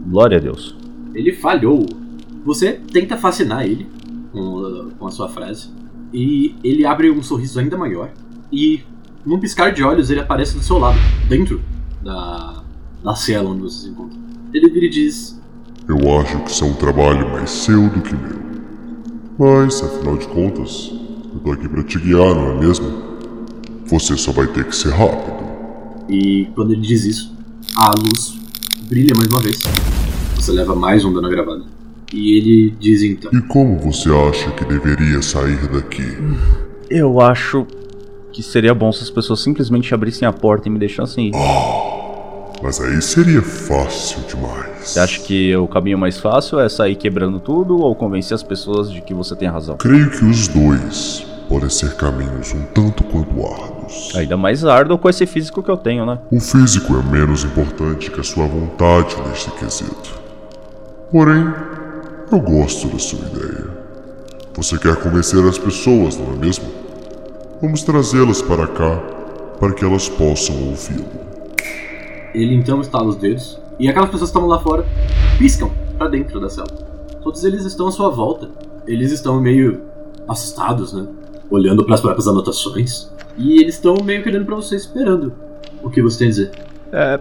Glória a Deus. Ele falhou. Você tenta fascinar ele com, com a sua frase. E ele abre um sorriso ainda maior. E num piscar de olhos ele aparece do seu lado, dentro da, da cela onde você se encontra. Ele vira e diz: Eu acho que isso é um trabalho mais seu do que meu. Mas, afinal de contas, eu tô aqui pra te guiar, não é mesmo? Você só vai ter que ser rápido. E quando ele diz isso, a luz brilha mais uma vez. Você leva mais um dano gravado. E ele diz então: E como você acha que deveria sair daqui? Eu acho que seria bom se as pessoas simplesmente abrissem a porta e me deixassem ir. Mas aí seria fácil demais. Você acha que o caminho mais fácil é sair quebrando tudo ou convencer as pessoas de que você tem razão? Creio que os dois podem ser caminhos um tanto quanto árduos. Ainda mais árduo com esse físico que eu tenho, né? O físico é menos importante que a sua vontade neste quesito. Porém, eu gosto da sua ideia. Você quer convencer as pessoas, não é mesmo? Vamos trazê-las para cá para que elas possam ouvi-lo. Ele então estala os dedos. E aquelas pessoas que estavam lá fora piscam pra dentro da cela. Todos eles estão à sua volta. Eles estão meio assustados, né? Olhando para as próprias anotações. E eles estão meio querendo pra você, esperando o que você tem a dizer. É.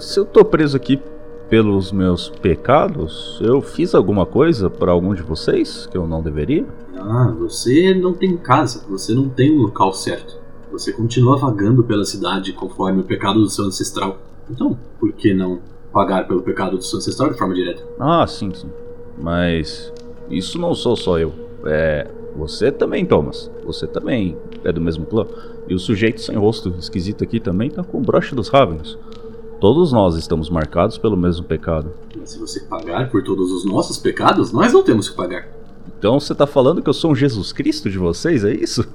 Se eu tô preso aqui pelos meus pecados, eu fiz alguma coisa pra algum de vocês que eu não deveria? Ah, você não tem casa, você não tem um local certo. Você continua vagando pela cidade conforme o pecado do seu ancestral. Então, por que não pagar pelo pecado do seu ancestral de forma direta? Ah, sim, sim. Mas isso não sou só eu. É. Você também, Thomas. Você também é do mesmo clã. E o sujeito sem rosto esquisito aqui também tá com o broche dos Ravenos. Todos nós estamos marcados pelo mesmo pecado. Mas se você pagar por todos os nossos pecados, nós não temos que pagar. Então você tá falando que eu sou um Jesus Cristo de vocês, é isso?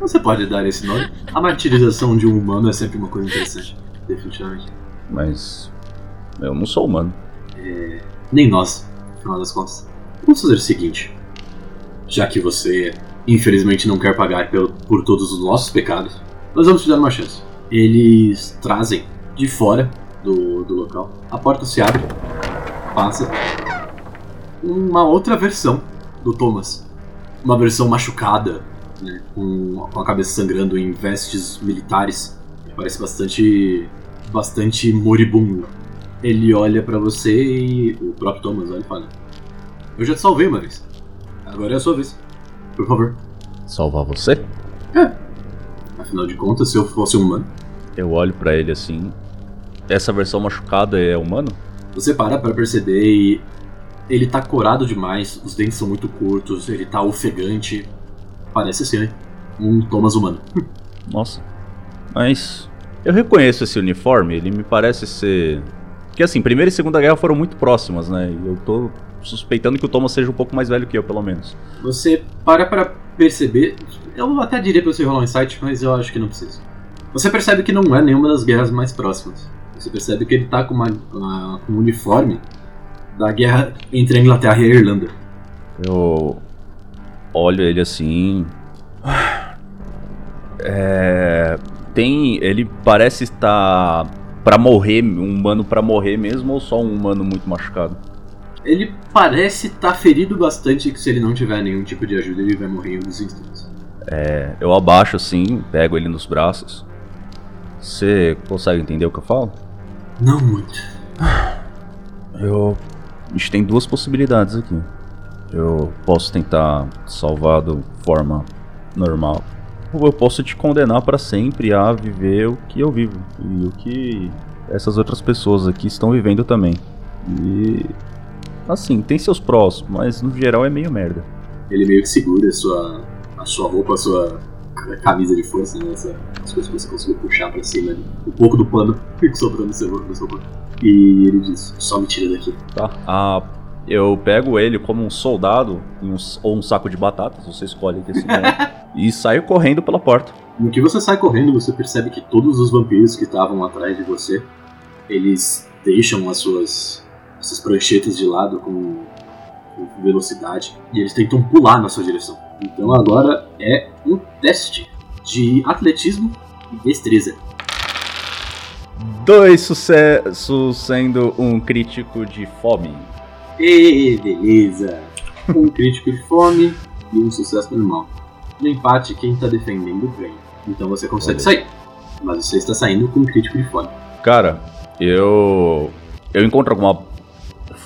Você pode dar esse nome. A martirização de um humano é sempre uma coisa interessante. Definitivamente. Mas. Eu não sou humano. Nem nós, no final das contas. Vamos fazer o seguinte. já que você infelizmente não quer pagar pelo, por todos os nossos pecados, nós vamos te dar uma chance. Eles trazem de fora do, do local, a porta se abre, passa uma outra versão do Thomas. Uma versão machucada, né, com, com a cabeça sangrando em vestes militares. Parece bastante, bastante moribundo. Ele olha pra você e o próprio Thomas olha e fala: Eu já te salvei uma vez. Agora é a sua vez. Por favor. Salvar você? Afinal de contas, se eu fosse um humano, Eu olho pra ele assim. Essa versão machucada é humano? você para pra perceber e ele tá corado demais, os dentes são muito curtos, ele tá ofegante. Parece ser um Thomas humano. Nossa. Mas eu reconheço esse uniforme, ele me parece ser. Porque assim, Primeira e Segunda Guerra foram muito próximas, né? E eu tô suspeitando que o Thomas seja um pouco mais velho que eu, pelo menos. Você para pra perceber. Eu até diria pra você rolar um insight, mas eu acho que não precisa. Você percebe que não é nenhuma das guerras mais próximas. Você percebe que ele tá com, uma, uma- um uniforme da guerra entre a Inglaterra e a Irlanda. Eu olho ele assim. É. Tem. Ele parece estar pra morrer, um humano pra morrer mesmo, ou só um humano muito machucado? Ele parece estar ferido bastante que se ele não tiver nenhum tipo de ajuda, ele vai morrer em alguns instantes. É, eu abaixo assim, pego ele nos braços. Você consegue entender o que eu falo? Não muito. Eu. A gente tem duas possibilidades aqui. Eu posso tentar salvar de forma normal. Ou eu posso te condenar pra sempre a viver o que eu vivo. E o que essas outras pessoas aqui estão vivendo também. E. Assim, tem seus prós, mas no geral é meio merda. Ele meio que segura a sua, a sua roupa, a sua camisa de força, né? Essa, as coisas que você conseguiu puxar pra cima ali. Um pouco do pano que sobrou no seu, no seu corpo. E ele diz: só me tira daqui. Tá? Ah, eu pego ele como um soldado um ou um saco de batatas, você escolhe desse momento, e saio correndo pela porta. No que você sai correndo, você percebe que todos os vampiros que estavam atrás de você, eles deixam as suas essas pranchetas de lado com, com velocidade e eles tentam pular na sua direção. Então agora é um teste de atletismo e destreza. Dois sucessos sendo um crítico de fome. E beleza! Um crítico de fome e um sucesso normal. No empate, quem tá defendendo ganha. Então você consegue sair. Mas você está saindo com um crítico de fome. Cara, eu. Eu encontro alguma.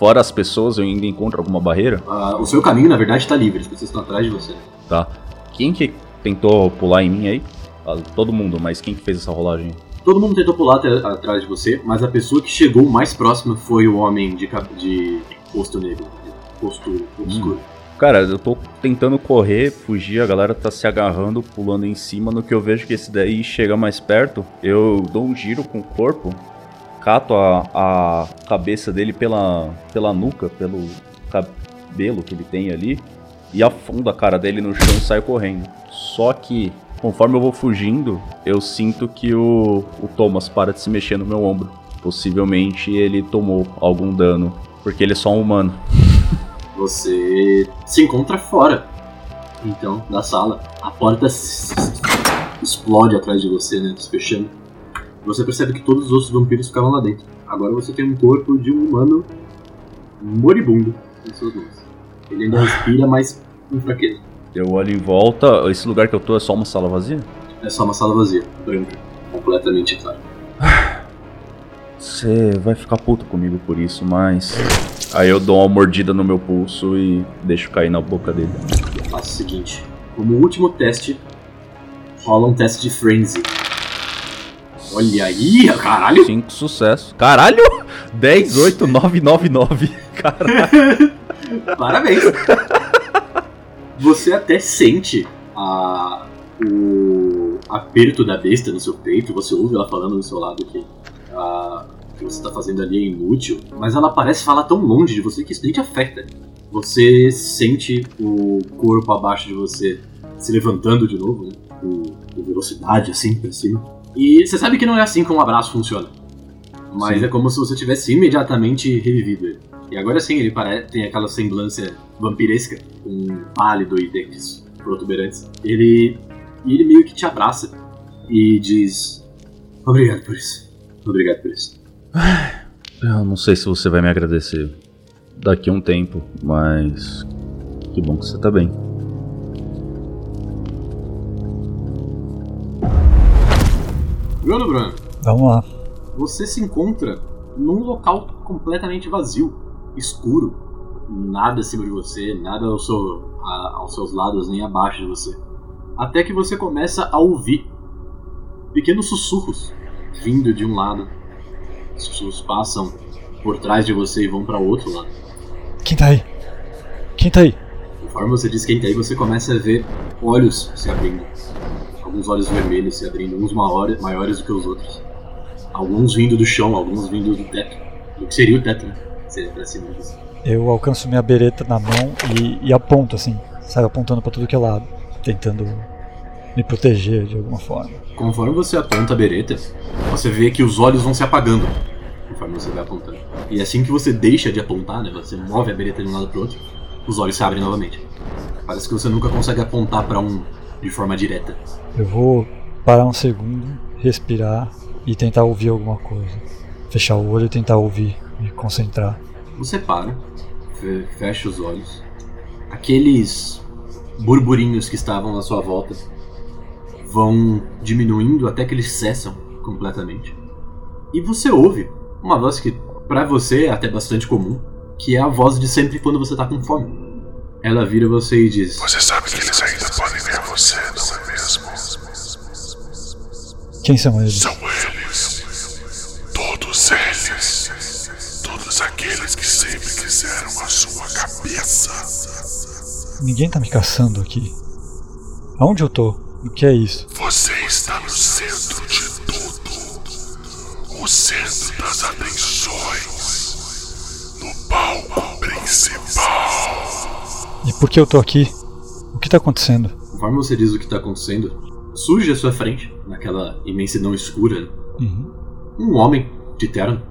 Fora as pessoas, eu ainda encontro alguma barreira? Ah, o seu caminho, na verdade, está livre. As pessoas estão atrás de você. Tá. Quem que tentou pular em mim aí? Ah, Todo mundo, mas quem que fez essa rolagem? Todo mundo tentou pular atrás de você, mas a pessoa que chegou mais próxima foi o homem de, cap- de rosto negro, de rosto obscuro. Cara, eu tô tentando correr, fugir, a galera tá se agarrando, pulando em cima. No que eu vejo que esse daí chega mais perto, eu dou um giro com o corpo, cato a, a cabeça dele pela, pela nuca, pelo cabelo que ele tem ali, e afundo a cara dele no chão e saio correndo. Só que, conforme eu vou fugindo, eu sinto que o, o Thomas para de se mexer no meu ombro. Possivelmente ele tomou algum dano, porque ele é só um humano. Você se encontra fora, então, da sala. A porta explode atrás de você, né? Se fechando. Você percebe que todos os outros vampiros ficaram lá dentro. Agora você tem um corpo de um humano moribundo em suas mãos. Ele ainda respira, mas fraqueza. Eu olho em volta, esse lugar que eu tô é só uma sala vazia? É só uma sala vazia, branca, completamente clara. Você vai ficar puto comigo por isso, mas. Aí eu dou uma mordida no meu pulso e deixo cair na boca dele. Faça o seguinte: como último teste, rola um teste de frenzy. Olha aí, caralho! Cinco sucessos. Caralho! 10, 8, 9, 9, 9. Caralho. Parabéns! Você até sente a, o aperto da besta no seu peito, você ouve ela falando do seu lado que a, o que você está fazendo ali é inútil, mas ela parece falar tão longe de você que isso nem te afeta. Você sente o corpo abaixo de você se levantando de novo, né? com, com velocidade assim pra cima. E você sabe que não é assim que um abraço funciona. Mas Sim. é como se você tivesse imediatamente revivido ele. E agora sim, ele parece, tem aquela semblância vampiresca, um pálido e dentes protuberantes. Ele. Ele meio que te abraça e diz: Obrigado por isso. Obrigado por isso. Eu não sei se você vai me agradecer daqui a um tempo, mas. Que bom que você tá bem. Bruno, Bruno, Vamos lá. você se encontra num local completamente vazio, escuro. Nada acima de você, nada ao seu, a- aos seus lados nem abaixo de você. Até que você começa a ouvir pequenos sussurros vindo de um lado. Os sussurros passam por trás de você e vão para outro lado. Quem tá aí? Quem tá aí? Conforme você diz quem tá aí, você começa a ver olhos se abrindo. Alguns olhos vermelhos se abrindo, uns maiores, maiores do que os outros. Alguns vindo do chão, alguns vindo do teto. Do que seria o teto, né? Seria pra cima disso. Eu alcanço minha bereta na mão e, e aponto assim, saio apontando pra tudo que é lado, tentando me proteger de alguma forma. Conforme você aponta a bereta, você vê que os olhos vão se apagando. Conforme você vai apontando. E assim que você deixa de apontar, né? Você move a bereta de um lado pro outro, os olhos se abrem novamente. Parece que você nunca consegue apontar pra um de forma direta. Eu vou parar um segundo, respirar e tentar ouvir alguma coisa. Fechar o olho e tentar ouvir, me concentrar. Você para, fe- fecha os olhos. Aqueles burburinhos que estavam na sua volta vão diminuindo até que eles cessam completamente. E você ouve uma voz que pra você é até bastante comum, que é a voz de sempre quando você tá com fome. Ela vira você e diz: Você sabe que eles ainda Quem são eles? São eles. Todos eles. Todos aqueles que sempre quiseram a sua cabeça. Ninguém tá me caçando aqui. Aonde eu tô? O que é isso? Você está no centro de tudo. O centro das atenções. No palco principal. E por que eu tô aqui? O que tá acontecendo? Conforme você diz o que tá acontecendo, surge à sua frente, naquela imensidão escura, Uhum. um homem de terno.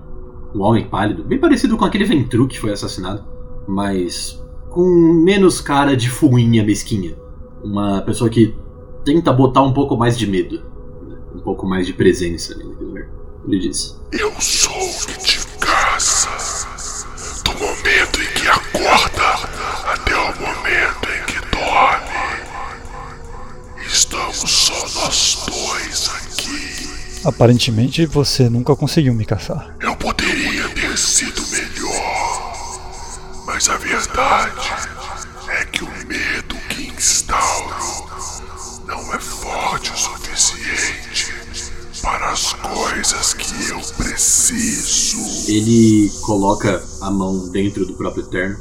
Um homem pálido, bem parecido com aquele Ventru que foi assassinado, mas com menos cara de fuinha mesquinha. Uma pessoa que tenta botar um pouco mais de medo, né? um pouco mais de presença ali naquele lugar. Ele diz: Eu sou o que Aparentemente você nunca conseguiu me caçar. Eu poderia ter sido melhor. Mas a verdade é que o medo que instauro não é forte o suficiente para as coisas que eu preciso. Ele coloca a mão dentro do próprio terno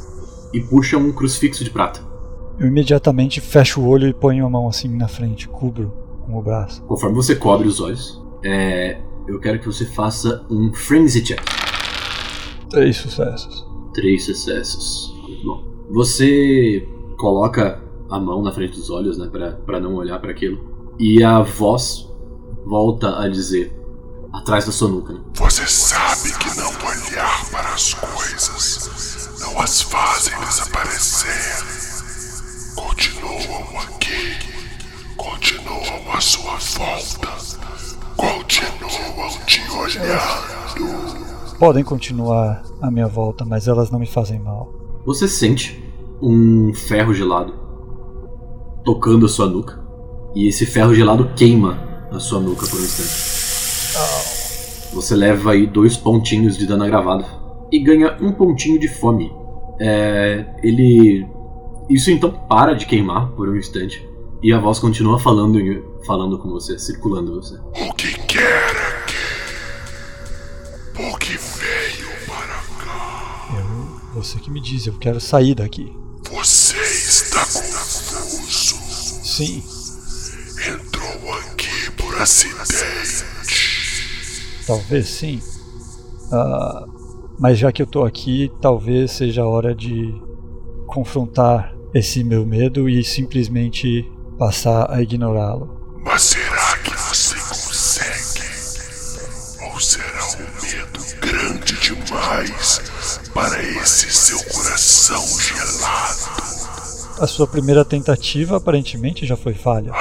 e puxa um crucifixo de prata. Eu imediatamente fecho o olho e ponho a mão assim na frente, cubro com o braço. Conforme você cobre os olhos, é, eu quero que você faça um frenzy check. Três sucessos. Três sucessos. Muito bom. Você coloca a mão na frente dos olhos, né, pra, pra não olhar para aquilo. E a voz volta a dizer, atrás da sua nuca, né? Você sabe que não olhar para as coisas não as fazem desaparecer. Continuam aqui, continuam à sua volta. Podem continuar à minha volta, mas elas não me fazem mal. Você sente um ferro gelado tocando a sua nuca. E esse ferro gelado queima a sua nuca por um instante. Você leva aí dois pontinhos de dano agravado e ganha um pontinho de fome. É, ele. Isso então para de queimar por um instante. E a voz continua falando, em- falando com você, circulando você. O que quer você que me diz, eu quero sair daqui. Você está confuso. Sim, Entrou aqui por acidente. talvez sim. Ah, mas já que eu tô aqui, talvez seja a hora de confrontar esse meu medo e simplesmente passar a ignorá-lo. Mas será que você consegue? Ou será um medo grande demais para esse seu coração gelado. A sua primeira tentativa aparentemente já foi falha.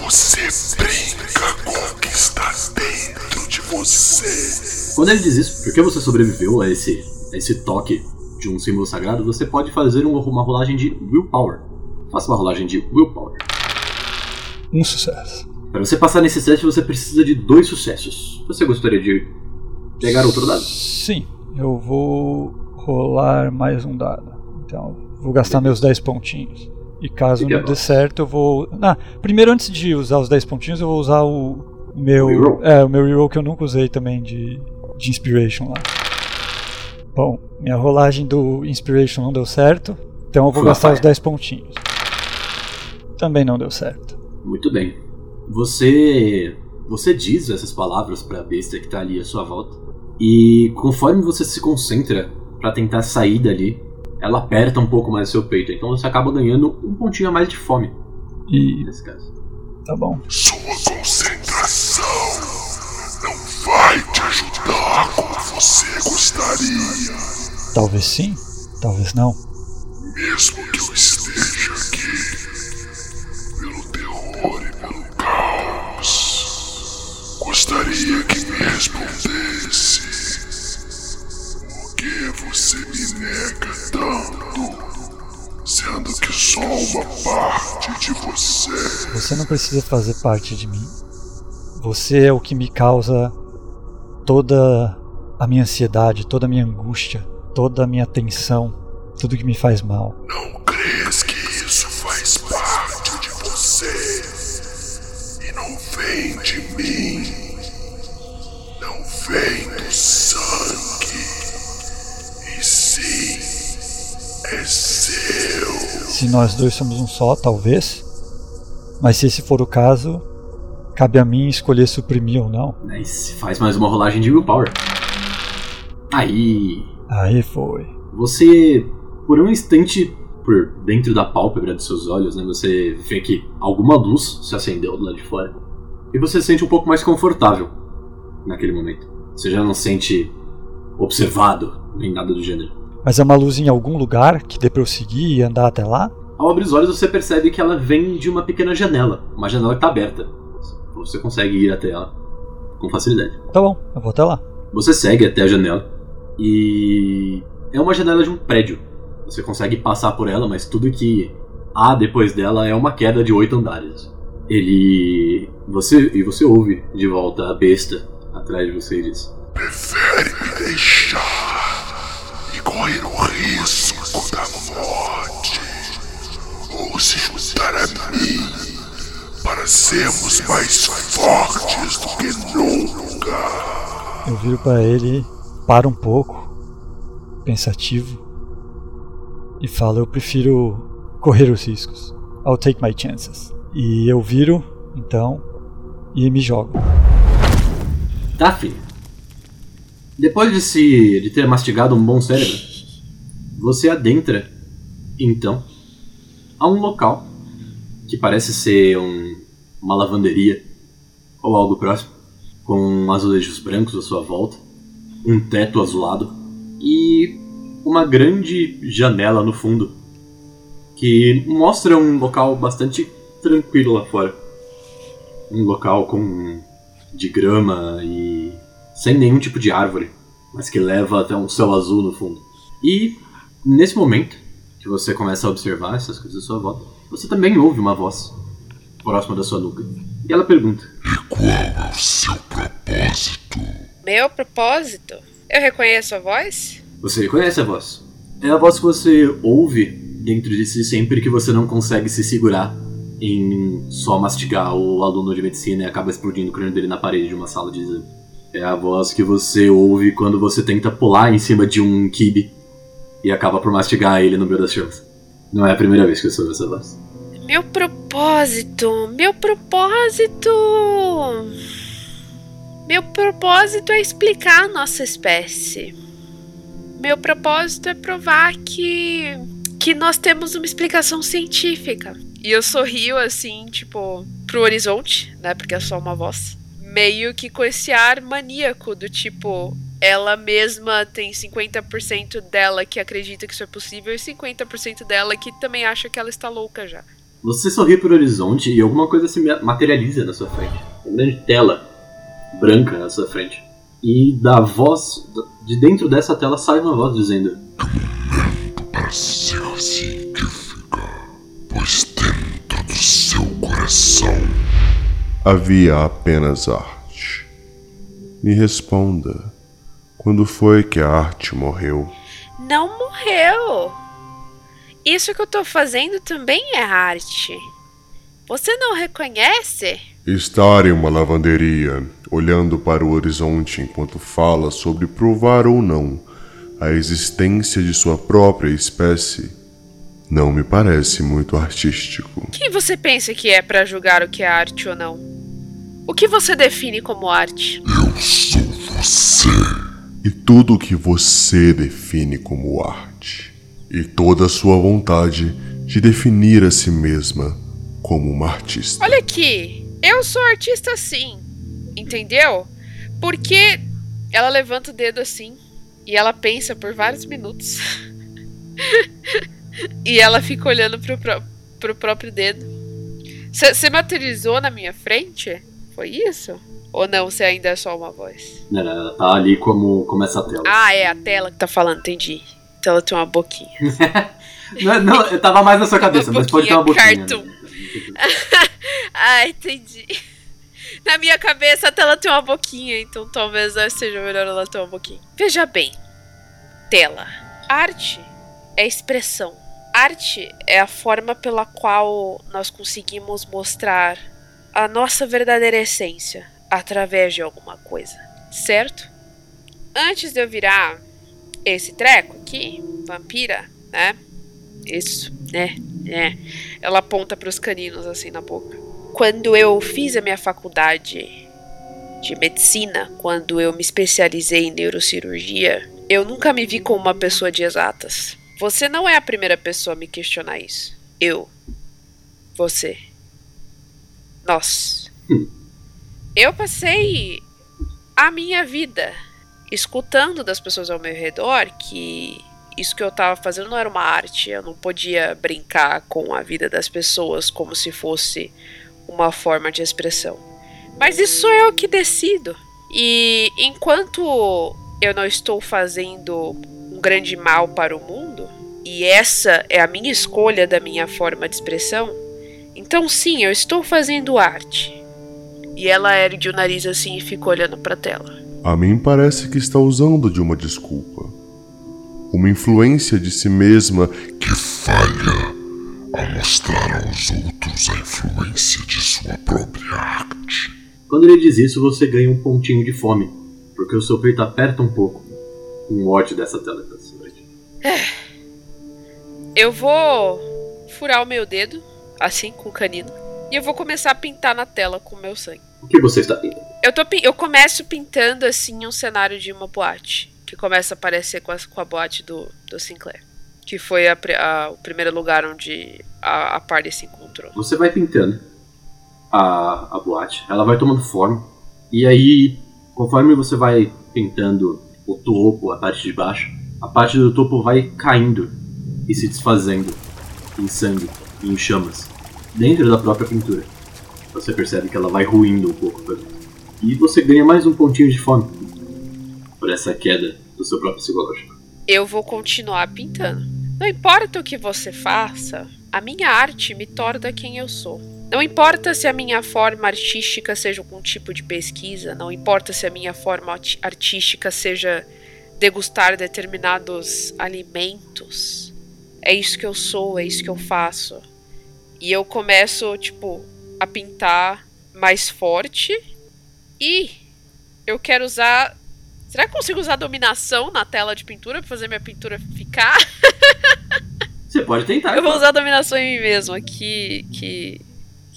Você brinca com o que está dentro de você. Quando ele diz isso, porque você sobreviveu a esse, a esse toque de um símbolo sagrado, você pode fazer um- uma rolagem de willpower. Faça uma rolagem de willpower. Um sucesso. Para você passar nesse teste, você precisa de dois sucessos. Você gostaria de pegar outro dado? Sim, eu vou rolar mais um dado. Então, vou gastar meus 10 pontinhos. E caso não dê certo, eu vou. Ah, primeiro, antes de usar os 10 pontinhos, eu vou usar o meu. Reroll? É, o meu reroll que eu nunca usei também de, de Inspiration lá. Bom, minha rolagem do Inspiration não deu certo, então eu vou gastar os falha. 10 pontinhos. Também não deu certo. Muito bem. Você você diz essas palavras para a besta que tá ali à sua volta. E conforme você se concentra para tentar sair dali, ela aperta um pouco mais o seu peito. Então você acaba ganhando um pontinho a mais de fome E nesse caso. tá bom. Sua concentração não vai te ajudar como você gostaria. Talvez sim, talvez não. Mesmo que eu esteja aqui pelo terror e pelo caos, gostaria que me nega tanto, sendo que sou uma parte de você? Você não precisa fazer parte de mim. Você é o que me causa toda a minha ansiedade, toda a minha angústia, toda a minha tensão, tudo que me faz mal. Não crês que isso faz parte de você e não vem de mim? Não vem Se nós dois somos um só, talvez. Mas se esse for o caso, cabe a mim escolher suprimir ou não. Nice. Faz mais uma rolagem de willpower. Aí, Aí foi. você, por um instante, por dentro da pálpebra dos seus olhos, né, você vê que alguma luz se acendeu do lado de fora. E você se sente um pouco mais confortável naquele momento. Você já não se sente observado, nem nada do gênero. Mas é uma luz em algum lugar que dê pra eu seguir e andar até lá? Ao abrir os olhos, você percebe que ela vem de uma pequena janela. Uma janela que está aberta. Você consegue ir até ela com facilidade. Tá bom, eu vou até lá. Você segue até a janela e é uma janela de um prédio. Você consegue passar por ela, mas tudo que há depois dela é uma queda de oito andares. Ele, você e você ouve de volta a besta atrás de você e diz: Prefere me deixar correr o risco da morte, ou se juntar a mim para sermos mais fortes do que nunca. Eu viro pra ele, paro um pouco, pensativo, e falo: Eu prefiro correr os riscos. I'll take my chances. E eu viro, então, e me jogo. Tá, filho. Depois de se de ter mastigado um bom cérebro, você adentra, então, a um local que parece ser um, uma lavanderia ou algo próximo, com azulejos brancos à sua volta, um teto azulado e uma grande janela no fundo que mostra um local bastante tranquilo lá fora. Um local com de grama e sem nenhum tipo de árvore, mas que leva até um céu azul no fundo. E nesse momento que você começa a observar essas coisas à sua volta, você também ouve uma voz próxima da sua nuca. E ela pergunta: Qual é o seu propósito? Meu propósito? Eu reconheço a voz? Você reconhece a voz? É a voz que você ouve dentro de si sempre que você não consegue se segurar em só mastigar o aluno de medicina e acaba explodindo o crânio dele na parede de uma sala de exame. É a voz que você ouve quando você tenta pular em cima de um kibe e acaba por mastigar ele no meio das chamas. Não é a primeira vez que você ouve essa voz. Meu propósito, meu propósito. Meu propósito é explicar a nossa espécie. Meu propósito é provar que que nós temos uma explicação científica. E eu sorrio assim, tipo, pro horizonte, né? Porque é só uma voz. Meio que com esse ar maníaco do tipo, ela mesma tem 50% dela que acredita que isso é possível e 50% dela que também acha que ela está louca já. Você sorri pro horizonte e alguma coisa se materializa na sua frente. Uma grande tela branca na sua frente. E da voz, de dentro dessa tela sai uma voz dizendo: para se científica, pois dentro do seu coração havia apenas arte. Me responda, quando foi que a arte morreu? Não morreu. Isso que eu tô fazendo também é arte. Você não reconhece? Estar em uma lavanderia, olhando para o horizonte enquanto fala sobre provar ou não a existência de sua própria espécie, não me parece muito artístico. Quem você pensa que é para julgar o que é arte ou não? O que você define como arte? Eu sou você. E tudo o que você define como arte. E toda a sua vontade de definir a si mesma como uma artista. Olha aqui, eu sou artista sim, entendeu? Porque ela levanta o dedo assim e ela pensa por vários minutos. e ela fica olhando pro, pro, pro próprio dedo. Você materializou na minha frente? Foi isso? Ou não, você ainda é só uma voz? Não, não, ela tá ali como, como essa tela. Ah, é a tela que tá falando, entendi. Então ela tem uma boquinha. não, não, eu tava mais na sua cabeça, mas pode ter uma boquinha. Cartoon. ah, entendi. Na minha cabeça a tela tem uma boquinha, então talvez seja melhor ela ter uma boquinha. Veja bem, tela. Arte é expressão. Arte é a forma pela qual nós conseguimos mostrar a nossa verdadeira essência através de alguma coisa, certo? Antes de eu virar esse treco aqui, vampira, né? Isso, né? É. Ela aponta para os caninos assim na boca. Quando eu fiz a minha faculdade de medicina, quando eu me especializei em neurocirurgia, eu nunca me vi como uma pessoa de exatas. Você não é a primeira pessoa a me questionar isso. Eu. Você. Nós. Eu passei a minha vida escutando das pessoas ao meu redor que isso que eu estava fazendo não era uma arte, eu não podia brincar com a vida das pessoas como se fosse uma forma de expressão. Mas isso sou eu que decido. E enquanto eu não estou fazendo grande mal para o mundo, e essa é a minha escolha da minha forma de expressão, então sim, eu estou fazendo arte. E ela ergue o nariz assim e fica olhando para a tela. A mim parece que está usando de uma desculpa. Uma influência de si mesma que falha a mostrar aos outros a influência de sua própria arte. Quando ele diz isso, você ganha um pontinho de fome, porque o seu peito aperta um pouco com ódio dessa tela que tá Eu vou furar o meu dedo, assim, com o canino, e eu vou começar a pintar na tela com o meu sangue. O que você está pintando? Eu, tô, eu começo pintando, assim, um cenário de uma boate, que começa a aparecer com a, com a boate do, do Sinclair que foi a, a, o primeiro lugar onde a, a party se encontrou. Você vai pintando a, a boate, ela vai tomando forma, e aí, conforme você vai pintando o topo, a parte de baixo, a parte do topo vai caindo e se desfazendo em sangue e em chamas dentro da própria pintura. Você percebe que ela vai ruindo um pouco. E você ganha mais um pontinho de fome por essa queda do seu próprio psicológico. Eu vou continuar pintando. Não importa o que você faça, a minha arte me torna quem eu sou. Não importa se a minha forma artística seja algum tipo de pesquisa, não importa se a minha forma artística seja degustar determinados alimentos. É isso que eu sou, é isso que eu faço. E eu começo, tipo, a pintar mais forte. E eu quero usar. Será que consigo usar dominação na tela de pintura pra fazer minha pintura ficar? Você pode tentar. Eu vou usar dominação em mim mesmo. Que, que,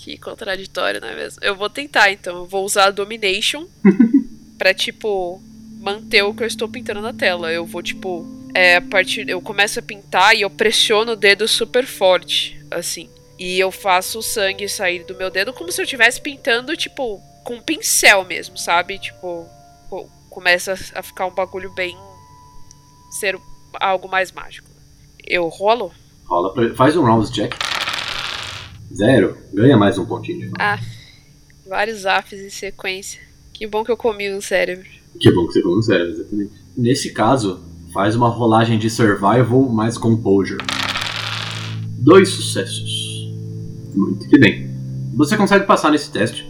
que contraditório, não é mesmo? Eu vou tentar, então. Eu vou usar domination pra, tipo, manter o que eu estou pintando na tela. Eu vou, tipo, é, a partir, eu começo a pintar e eu pressiono o dedo super forte, assim. E eu faço o sangue sair do meu dedo como se eu estivesse pintando, tipo, com pincel mesmo, sabe? Tipo, com, começa a ficar um bagulho bem. ser algo mais mágico. Eu rolo? Rola. Faz um round check. Zero. Ganha mais um pontinho. Ah, vários afs em sequência. Que bom que eu comi um cérebro. Que bom que você comeu um cérebro, exatamente. Nesse caso, faz uma rolagem de survival mais composure. Dois sucessos. Muito que bem. Você consegue passar nesse teste,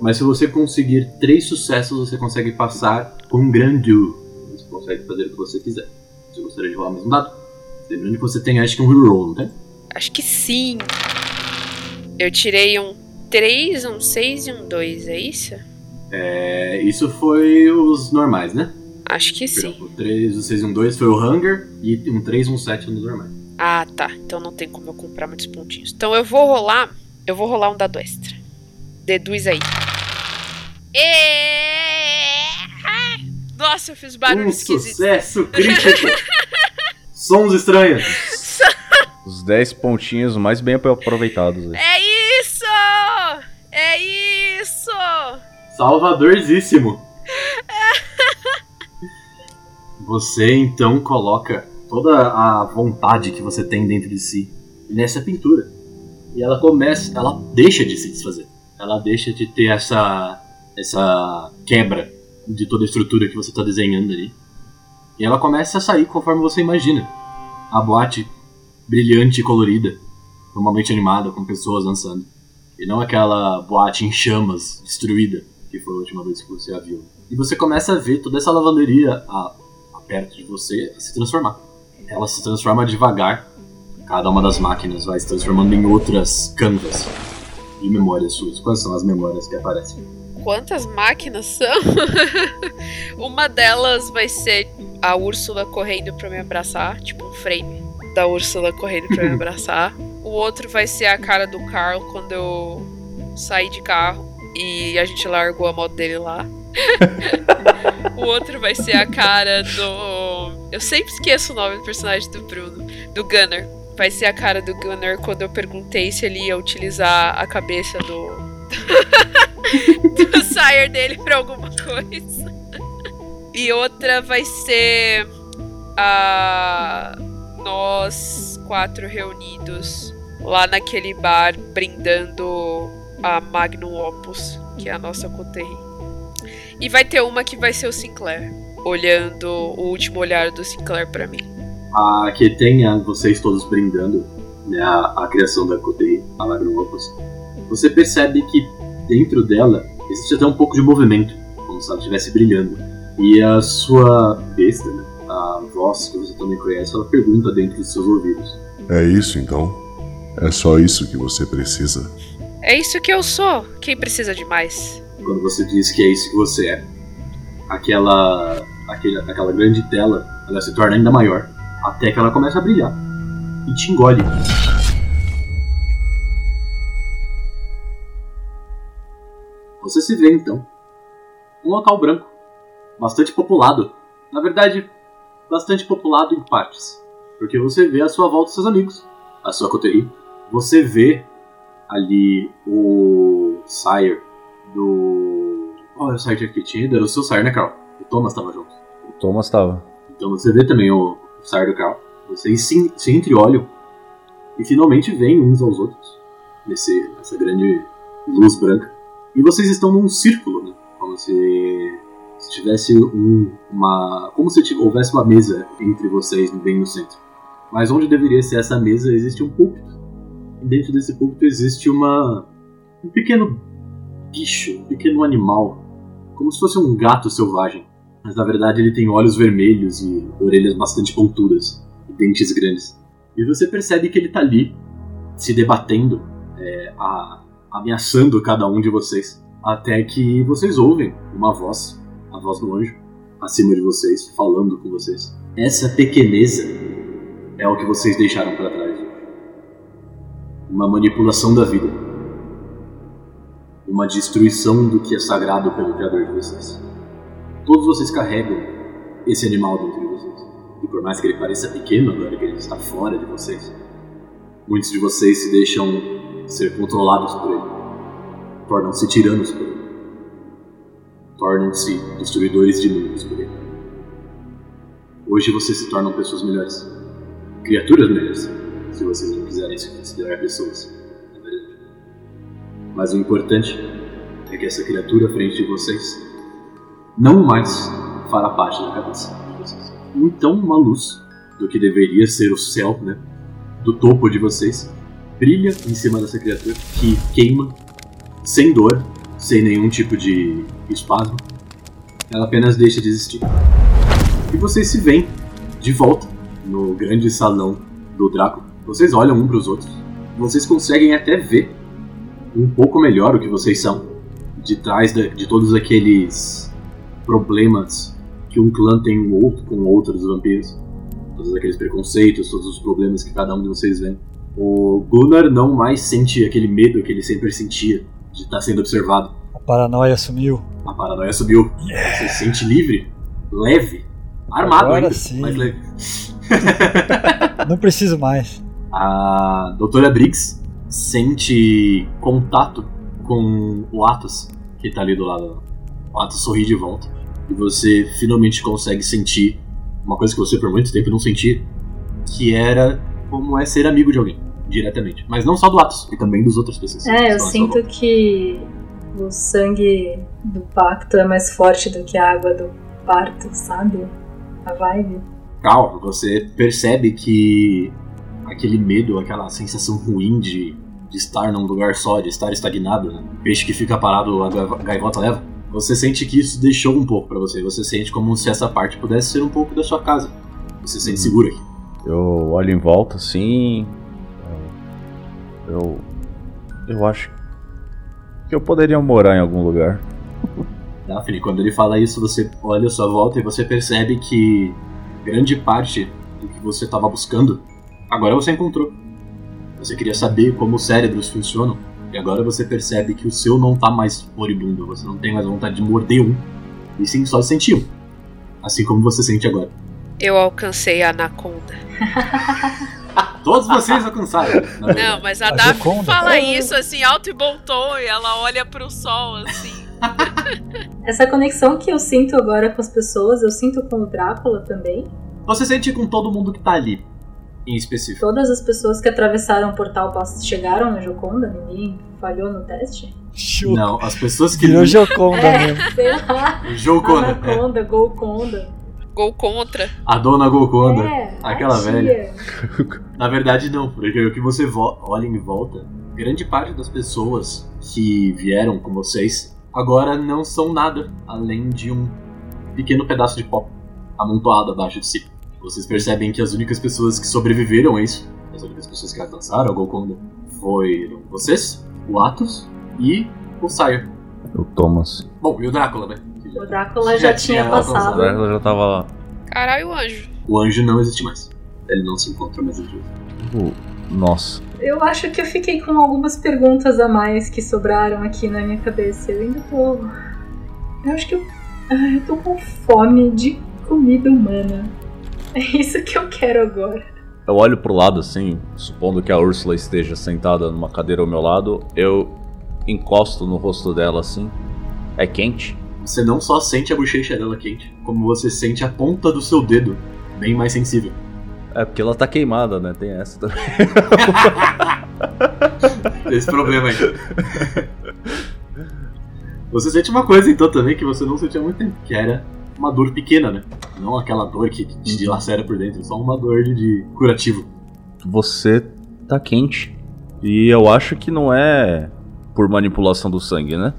mas se você conseguir três sucessos, você consegue passar com grande. Você consegue fazer o que você quiser. Você gostaria de rolar mais um dado? Lembrando que você tem, acho que um reroll, não tem? Acho que sim. Eu tirei um 3, um 6 e um 2, é isso? É, isso foi os normais, né? Acho que sim. O 3, o 6 e um 2 foi o Hunger e um 3 e um 7 nos normais. Ah, tá. Então não tem como eu comprar muitos pontinhos. Então eu vou rolar. Eu vou rolar um dado extra. Deduz aí. E... Nossa, eu fiz barulho um esquisito. sucesso crítico! Sons estranhos. Os 10 pontinhos mais bem aproveitados. aí. É Salvadorzíssimo. Você então coloca toda a vontade que você tem dentro de si nessa pintura. E ela começa, ela deixa de se desfazer. Ela deixa de ter essa essa quebra de toda a estrutura que você está desenhando ali. E ela começa a sair conforme você imagina. A boate brilhante e colorida, normalmente animada com pessoas dançando. E não aquela boate em chamas, destruída, que foi a última vez que você a viu. E você começa a ver toda essa lavanderia a, a perto de você se transformar. Ela se transforma devagar. Cada uma das máquinas vai se transformando em outras canvas de memórias suas. Quais são as memórias que aparecem? Quantas máquinas são? Uma delas vai ser a Úrsula correndo pra me abraçar, tipo um frame da Úrsula correndo pra me abraçar. O outro vai ser a cara do Carl quando eu saí de carro e a gente largou a moto dele lá. o outro vai ser a cara do. Eu sempre esqueço o nome do personagem do Bruno. Do Gunner. Vai ser a cara do Gunner quando eu perguntei se ele ia utilizar a cabeça do. do sire dele pra alguma coisa. E outra vai ser a nós quatro reunidos lá naquele bar brindando a Magnum Opus, que é a nossa coterie. E vai ter uma que vai ser o Sinclair, olhando o último olhar do Sinclair pra mim. A que tenha vocês todos brindando né, a, a criação da coterie, a Magnum Opus. Você percebe que dentro dela existe até um pouco de movimento, como se ela estivesse brilhando. E a sua besta, né, a voz que você também conhece, ela pergunta dentro dos seus ouvidos. É isso então? É só isso que você precisa? É isso que eu sou. Quem precisa de mais? Quando você diz que é isso que você é, aquela, aquele, aquela grande tela ela se torna ainda maior, até que ela começa a brilhar e te engole. Você se vê então um local branco, bastante populado. Na verdade, bastante populado em partes, porque você vê à sua volta seus amigos, a sua coterie. Você vê ali o Sire do. Qual era o Sire que tinha? Era o seu Sire, né, Carl? O Thomas estava junto. O Thomas tava. Então você vê também o Sire do Carl. Vocês se, se entreolham e finalmente veem uns aos outros nesse, nessa grande luz branca. E vocês estão num círculo, né? Como se, se tivesse um, uma. Como se tivesse, houvesse uma mesa entre vocês bem no centro. Mas onde deveria ser essa mesa existe um púlpito. Dentro desse púlpito existe uma. um pequeno bicho, um pequeno animal. Como se fosse um gato selvagem. Mas na verdade ele tem olhos vermelhos e orelhas bastante pontudas. E dentes grandes. E você percebe que ele tá ali, se debatendo, é, a- ameaçando cada um de vocês. Até que vocês ouvem uma voz, a voz do anjo, acima de vocês, falando com vocês. Essa pequeneza é o que vocês deixaram para trás. Uma manipulação da vida. Uma destruição do que é sagrado pelo Criador de vocês. Todos vocês carregam esse animal dentro de vocês. E por mais que ele pareça pequeno agora que ele está fora de vocês, muitos de vocês se deixam ser controlados por ele. Tornam-se tiranos por ele. tornam-se destruidores de mundos por aí. Hoje vocês se tornam pessoas melhores. Criaturas melhores, se vocês não quiserem se considerar pessoas. É verdade. Mas o importante é que essa criatura à frente de vocês não mais fará parte da cabeça de vocês. Então uma luz do que deveria ser o céu, né? Do topo de vocês, brilha em cima dessa criatura que queima sem dor, sem nenhum tipo de espasmo. Ela apenas deixa de existir. E vocês se veem de volta no grande salão do Drácula. Vocês olham um para os outros. Vocês conseguem até ver um pouco melhor o que vocês são de trás de, de todos aqueles problemas que um clã tem um outro com outros vampiros. Todos aqueles preconceitos, todos os problemas que cada um de vocês vê. O Gunnar não mais sente aquele medo que ele sempre sentia de estar sendo observado. A paranoia sumiu. A paranoia subiu. Você se sente livre, leve, armado Agora ainda, sim. mas leve. Não preciso mais. A doutora Briggs sente contato com o Atos, que tá ali do lado. O Atos sorri de volta. E você finalmente consegue sentir uma coisa que você por muito tempo não sentia, que era como é ser amigo de alguém, diretamente. Mas não só do Atos, e também dos outras pessoas. É, eu sinto que o sangue do pacto é mais forte do que a água do parto, sabe? A vibe. Calma, você percebe que aquele medo, aquela sensação ruim de, de estar num lugar só, de estar estagnado, né? peixe que fica parado, a gaivota leva. Você sente que isso deixou um pouco pra você. Você sente como se essa parte pudesse ser um pouco da sua casa. Você se sente Uhum. seguro aqui. Eu olho em volta assim. Eu. Eu acho que eu poderia morar em algum lugar. Daphne, quando ele fala isso, você olha à sua volta e você percebe que grande parte do que você estava buscando, agora você encontrou. Você queria saber como os cérebros funcionam, e agora você percebe que o seu não tá mais moribundo, você não tem mais vontade de morder um, e sim só de sentir um. Assim como você sente agora. Eu alcancei a anaconda. Todos vocês alcançaram. Não, mas a A Daphne Gioconda? fala isso assim, alto e bom tom, e ela olha pro sol assim. Essa conexão que eu sinto agora com as pessoas, eu sinto com o Drácula também. Você sente com todo mundo que tá ali, em específico. Todas as pessoas que atravessaram o portal chegaram na Joconda, ninguém falhou no teste. Não, as pessoas que. Virou Joconda mesmo. É, sei lá. Joconda, é. Anaconda, Golconda. Gol contra. A dona Golconda. É, aquela velha. Na verdade, não, porque o que você vo- olha em volta, grande parte das pessoas que vieram com vocês agora não são nada além de um pequeno pedaço de pó amontoado abaixo de si. Vocês percebem que as únicas pessoas que sobreviveram a isso, as únicas pessoas que alcançaram a Golconda, foram vocês, o Atos e o Sire. O Thomas. Bom, e o Drácula, né? Já- O Drácula já, Já tinha tinha passado. Ela já tava lá. Caralho, o anjo. O anjo não existe mais. Ele não se encontra mais entre Uh, Nossa. Eu acho que eu fiquei com algumas perguntas a mais que sobraram aqui na minha cabeça. Eu ainda tô. Eu acho que eu. Ah, eu tô com fome de comida humana. É isso que eu quero agora. Eu olho pro lado assim, supondo que a Úrsula esteja sentada numa cadeira ao meu lado, eu encosto no rosto dela assim. É quente? Você não só sente a bochecha dela quente, como você sente a ponta do seu dedo bem mais sensível. É porque ela tá queimada, né? Tem essa também. Esse problema aí. Você sente uma coisa então também que você não sentia há muito tempo, que era uma dor pequena, né? Não aquela dor que te dilacera por dentro, só uma dor de, de curativo. Você tá quente. E eu acho que não é por manipulação do sangue, né?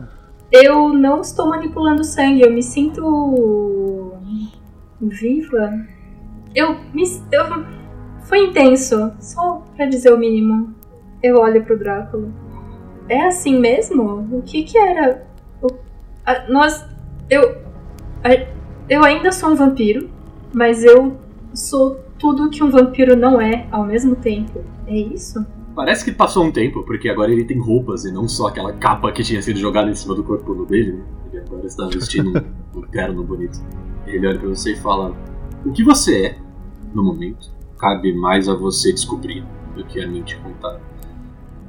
Eu não estou manipulando sangue, eu me sinto. viva. Eu me. Eu... Foi intenso, só pra dizer o mínimo. Eu olho pro Drácula. É assim mesmo? O que que era? O- a- nós. Eu. a- eu ainda sou um vampiro, mas eu sou tudo que um vampiro não é ao mesmo tempo. É isso? Parece que passou um tempo, porque agora ele tem roupas e não só aquela capa que tinha sido jogada em cima do corpo dele, né? Ele agora está vestindo um, terno bonito. Ele olha pra você e fala: O que você é, no momento, cabe mais a você descobrir do que a mim te contar.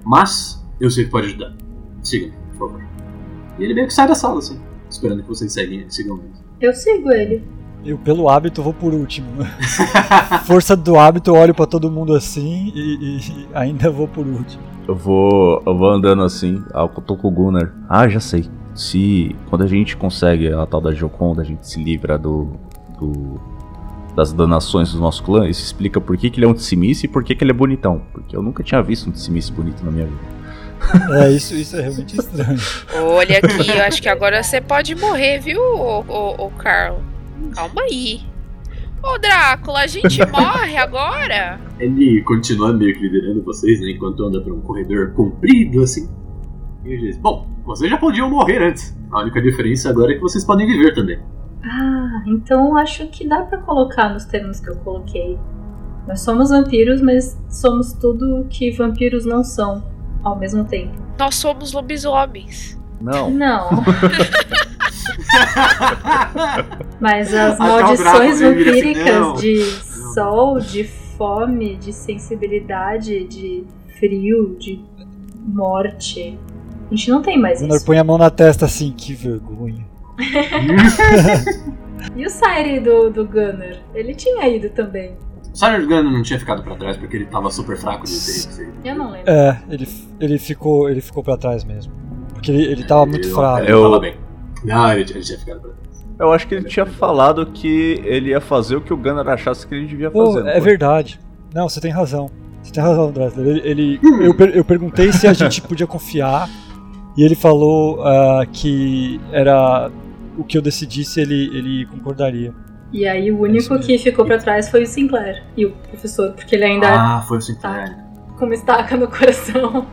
Mas eu sei que pode ajudar. Siga-me, por favor. E ele meio que sai da sala, assim. esperando que vocês seguem, sigam ele. Eu sigo ele. Eu, pelo hábito, vou por último. Força do hábito, eu olho pra todo mundo assim e, e ainda vou por último. Eu vou, eu vou andando assim, ah, eu tô com o Gunnar. Ah, já sei. Se quando a gente consegue a tal da Joconda, a gente se livra do, do das danações do nosso clã, isso explica por que, que ele é um Tissimice e por que, que ele é bonitão. Porque eu nunca tinha visto um Tissimice bonito na minha vida. É, isso, isso é realmente estranho. Olha aqui, eu acho que agora você pode morrer, viu, ô, ô, ô Carl? Calma aí. Ô Drácula, a gente morre agora? Ele continua meio que liderando vocês, né? Enquanto anda por um corredor comprido, assim. E ele diz: Bom, vocês já podiam morrer antes. A única diferença agora é que vocês podem viver também. Ah, então acho que dá pra colocar nos termos que eu coloquei. Nós somos vampiros, mas somos tudo que vampiros não são ao mesmo tempo. Nós somos lobisomens. Não. Não. Mas as maldições assim, vampíricas "Não, de sol, de fome, de sensibilidade, de frio, de morte. A gente não tem mais Gunnar isso. põe a mão na testa assim, que vergonha. E o Sairi do, do Gunner? Ele tinha ido também. Sarah Gunn não tinha ficado pra trás porque ele tava super fraco de ter. Eu não lembro. É, ele, ele, ficou, ele ficou pra trás mesmo. Porque ele, ele tava muito Ele- fraco. Ele Eu- tava bem. Não, ele, ele tinha ficado pra trás. Eu acho que ele tinha falado que ele ia fazer o que o Gunnar achasse que ele devia fazer. não é verdade. Não, você tem razão. Você tem razão, Dressler. Ele, ele- eu, per- eu perguntei se a gente podia confiar e ele falou ah, que era o que eu decidisse, ele, ele concordaria. E aí o único mesmo. que ficou pra trás foi o Sinclair e o professor, porque ele ainda Ah, foi o Sinclair. tá com uma estaca no coração.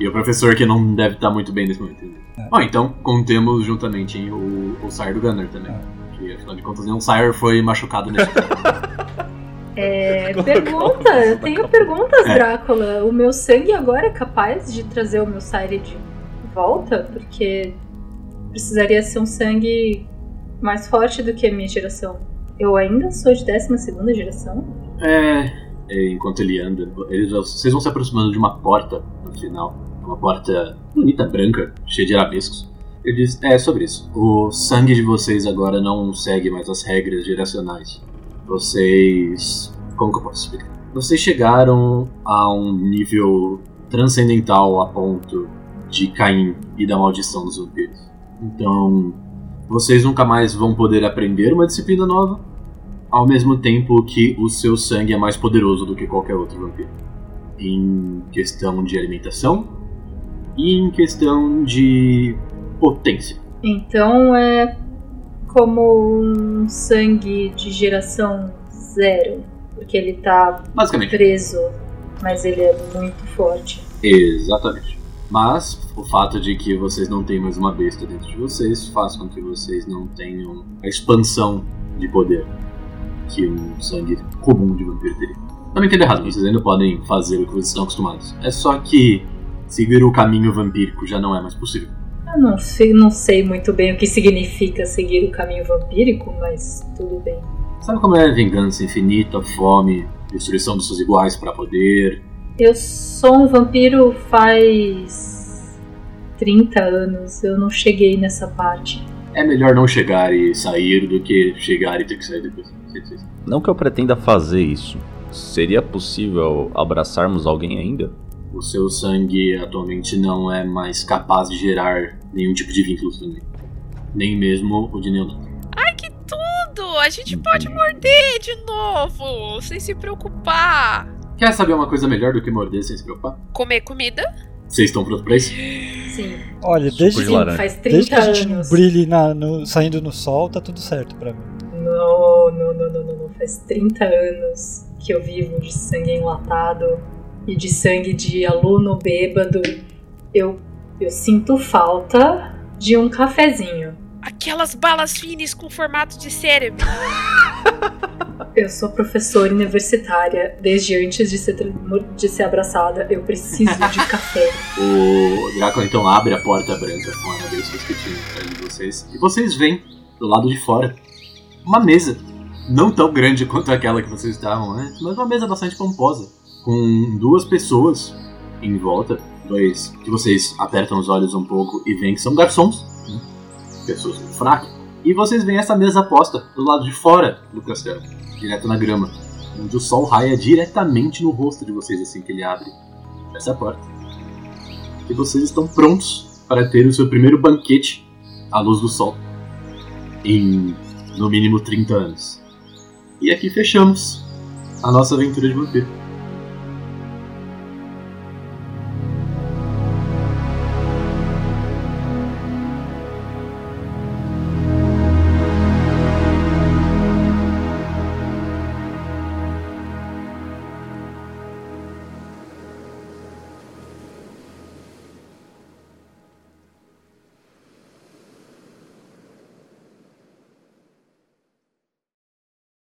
E o professor que não deve estar muito bem nesse momento. né? Bom, então contemos juntamente o, o Sire do Gunner também. Que afinal de contas nenhum Sire foi machucado nesse É, pergunta, eu tenho perguntas, É. Drácula. O meu sangue agora é capaz de trazer o meu Sire de volta? Porque precisaria ser um sangue mais forte do que a minha geração. Eu ainda sou de 12 geração? É, enquanto ele anda, eles, vocês vão se aproximando de uma porta no final. Uma porta bonita, branca, cheia de arabescos. Ele diz: É sobre isso. O sangue de vocês agora não segue mais as regras geracionais. Vocês. Como que eu posso explicar? Vocês chegaram a um nível transcendental a ponto de Caim e da maldição dos vampiros. Então, vocês nunca mais vão poder aprender uma disciplina nova, ao mesmo tempo que o seu sangue é mais poderoso do que qualquer outro vampiro. Em questão de alimentação e em questão de potência. Então é como um sangue de geração zero. Porque ele tá preso, mas ele é muito forte. Exatamente. Mas o fato de que vocês não têm mais uma besta dentro de vocês faz com que vocês não tenham a expansão de poder que um sangue comum de vampiro teria. Não me entenda errado, vocês ainda podem fazer o que vocês estão acostumados. É só que seguir o caminho vampírico já não é mais possível. Eu não sei, não sei muito bem o que significa seguir o caminho vampírico, mas tudo bem. Sabe como é vingança infinita, fome, destruição dos seus iguais para poder? Eu sou um vampiro faz 30 anos, eu não cheguei nessa parte. É melhor não chegar e sair do que chegar e ter que sair depois. Não que eu pretenda fazer isso. Seria possível abraçarmos alguém ainda? O seu sangue atualmente não é mais capaz de gerar nenhum tipo de vínculo também. Nem mesmo o de Neonato. Ai, que tudo! A gente pode morder de novo, sem se preocupar. Quer saber uma coisa melhor do que morder sem se preocupar? Comer comida? Vocês estão prontos pra isso? Sim, Olha, desde, de sim, faz 30 desde que a gente não anos. brilhe na- no- saindo no sol, tá tudo certo pra mim. Faz 30 anos que eu vivo de sangue enlatado e de sangue de aluno bêbado. Eu, eu sinto falta de um cafezinho. Aquelas balas finas com formato de cérebro. Eu sou professora universitária desde antes de ser, de ser abraçada. Eu preciso de café. O Drácula então abre a porta branca com a arabescos que tinha atrás de vocês. E vocês veem, do lado de fora, uma mesa. Não tão grande quanto aquela que vocês estavam antes, mas uma mesa bastante pomposa. Com duas pessoas em volta. Dois que vocês apertam os olhos um pouco e veem que são garçons. né? pessoas fraco. E vocês veem essa mesa posta do lado de fora do castelo, direto na grama, onde o sol raia diretamente no rosto de vocês assim que ele abre essa porta. E vocês estão prontos para ter o seu primeiro banquete à luz do sol em no mínimo 30 anos. E aqui fechamos a nossa aventura de vampiro.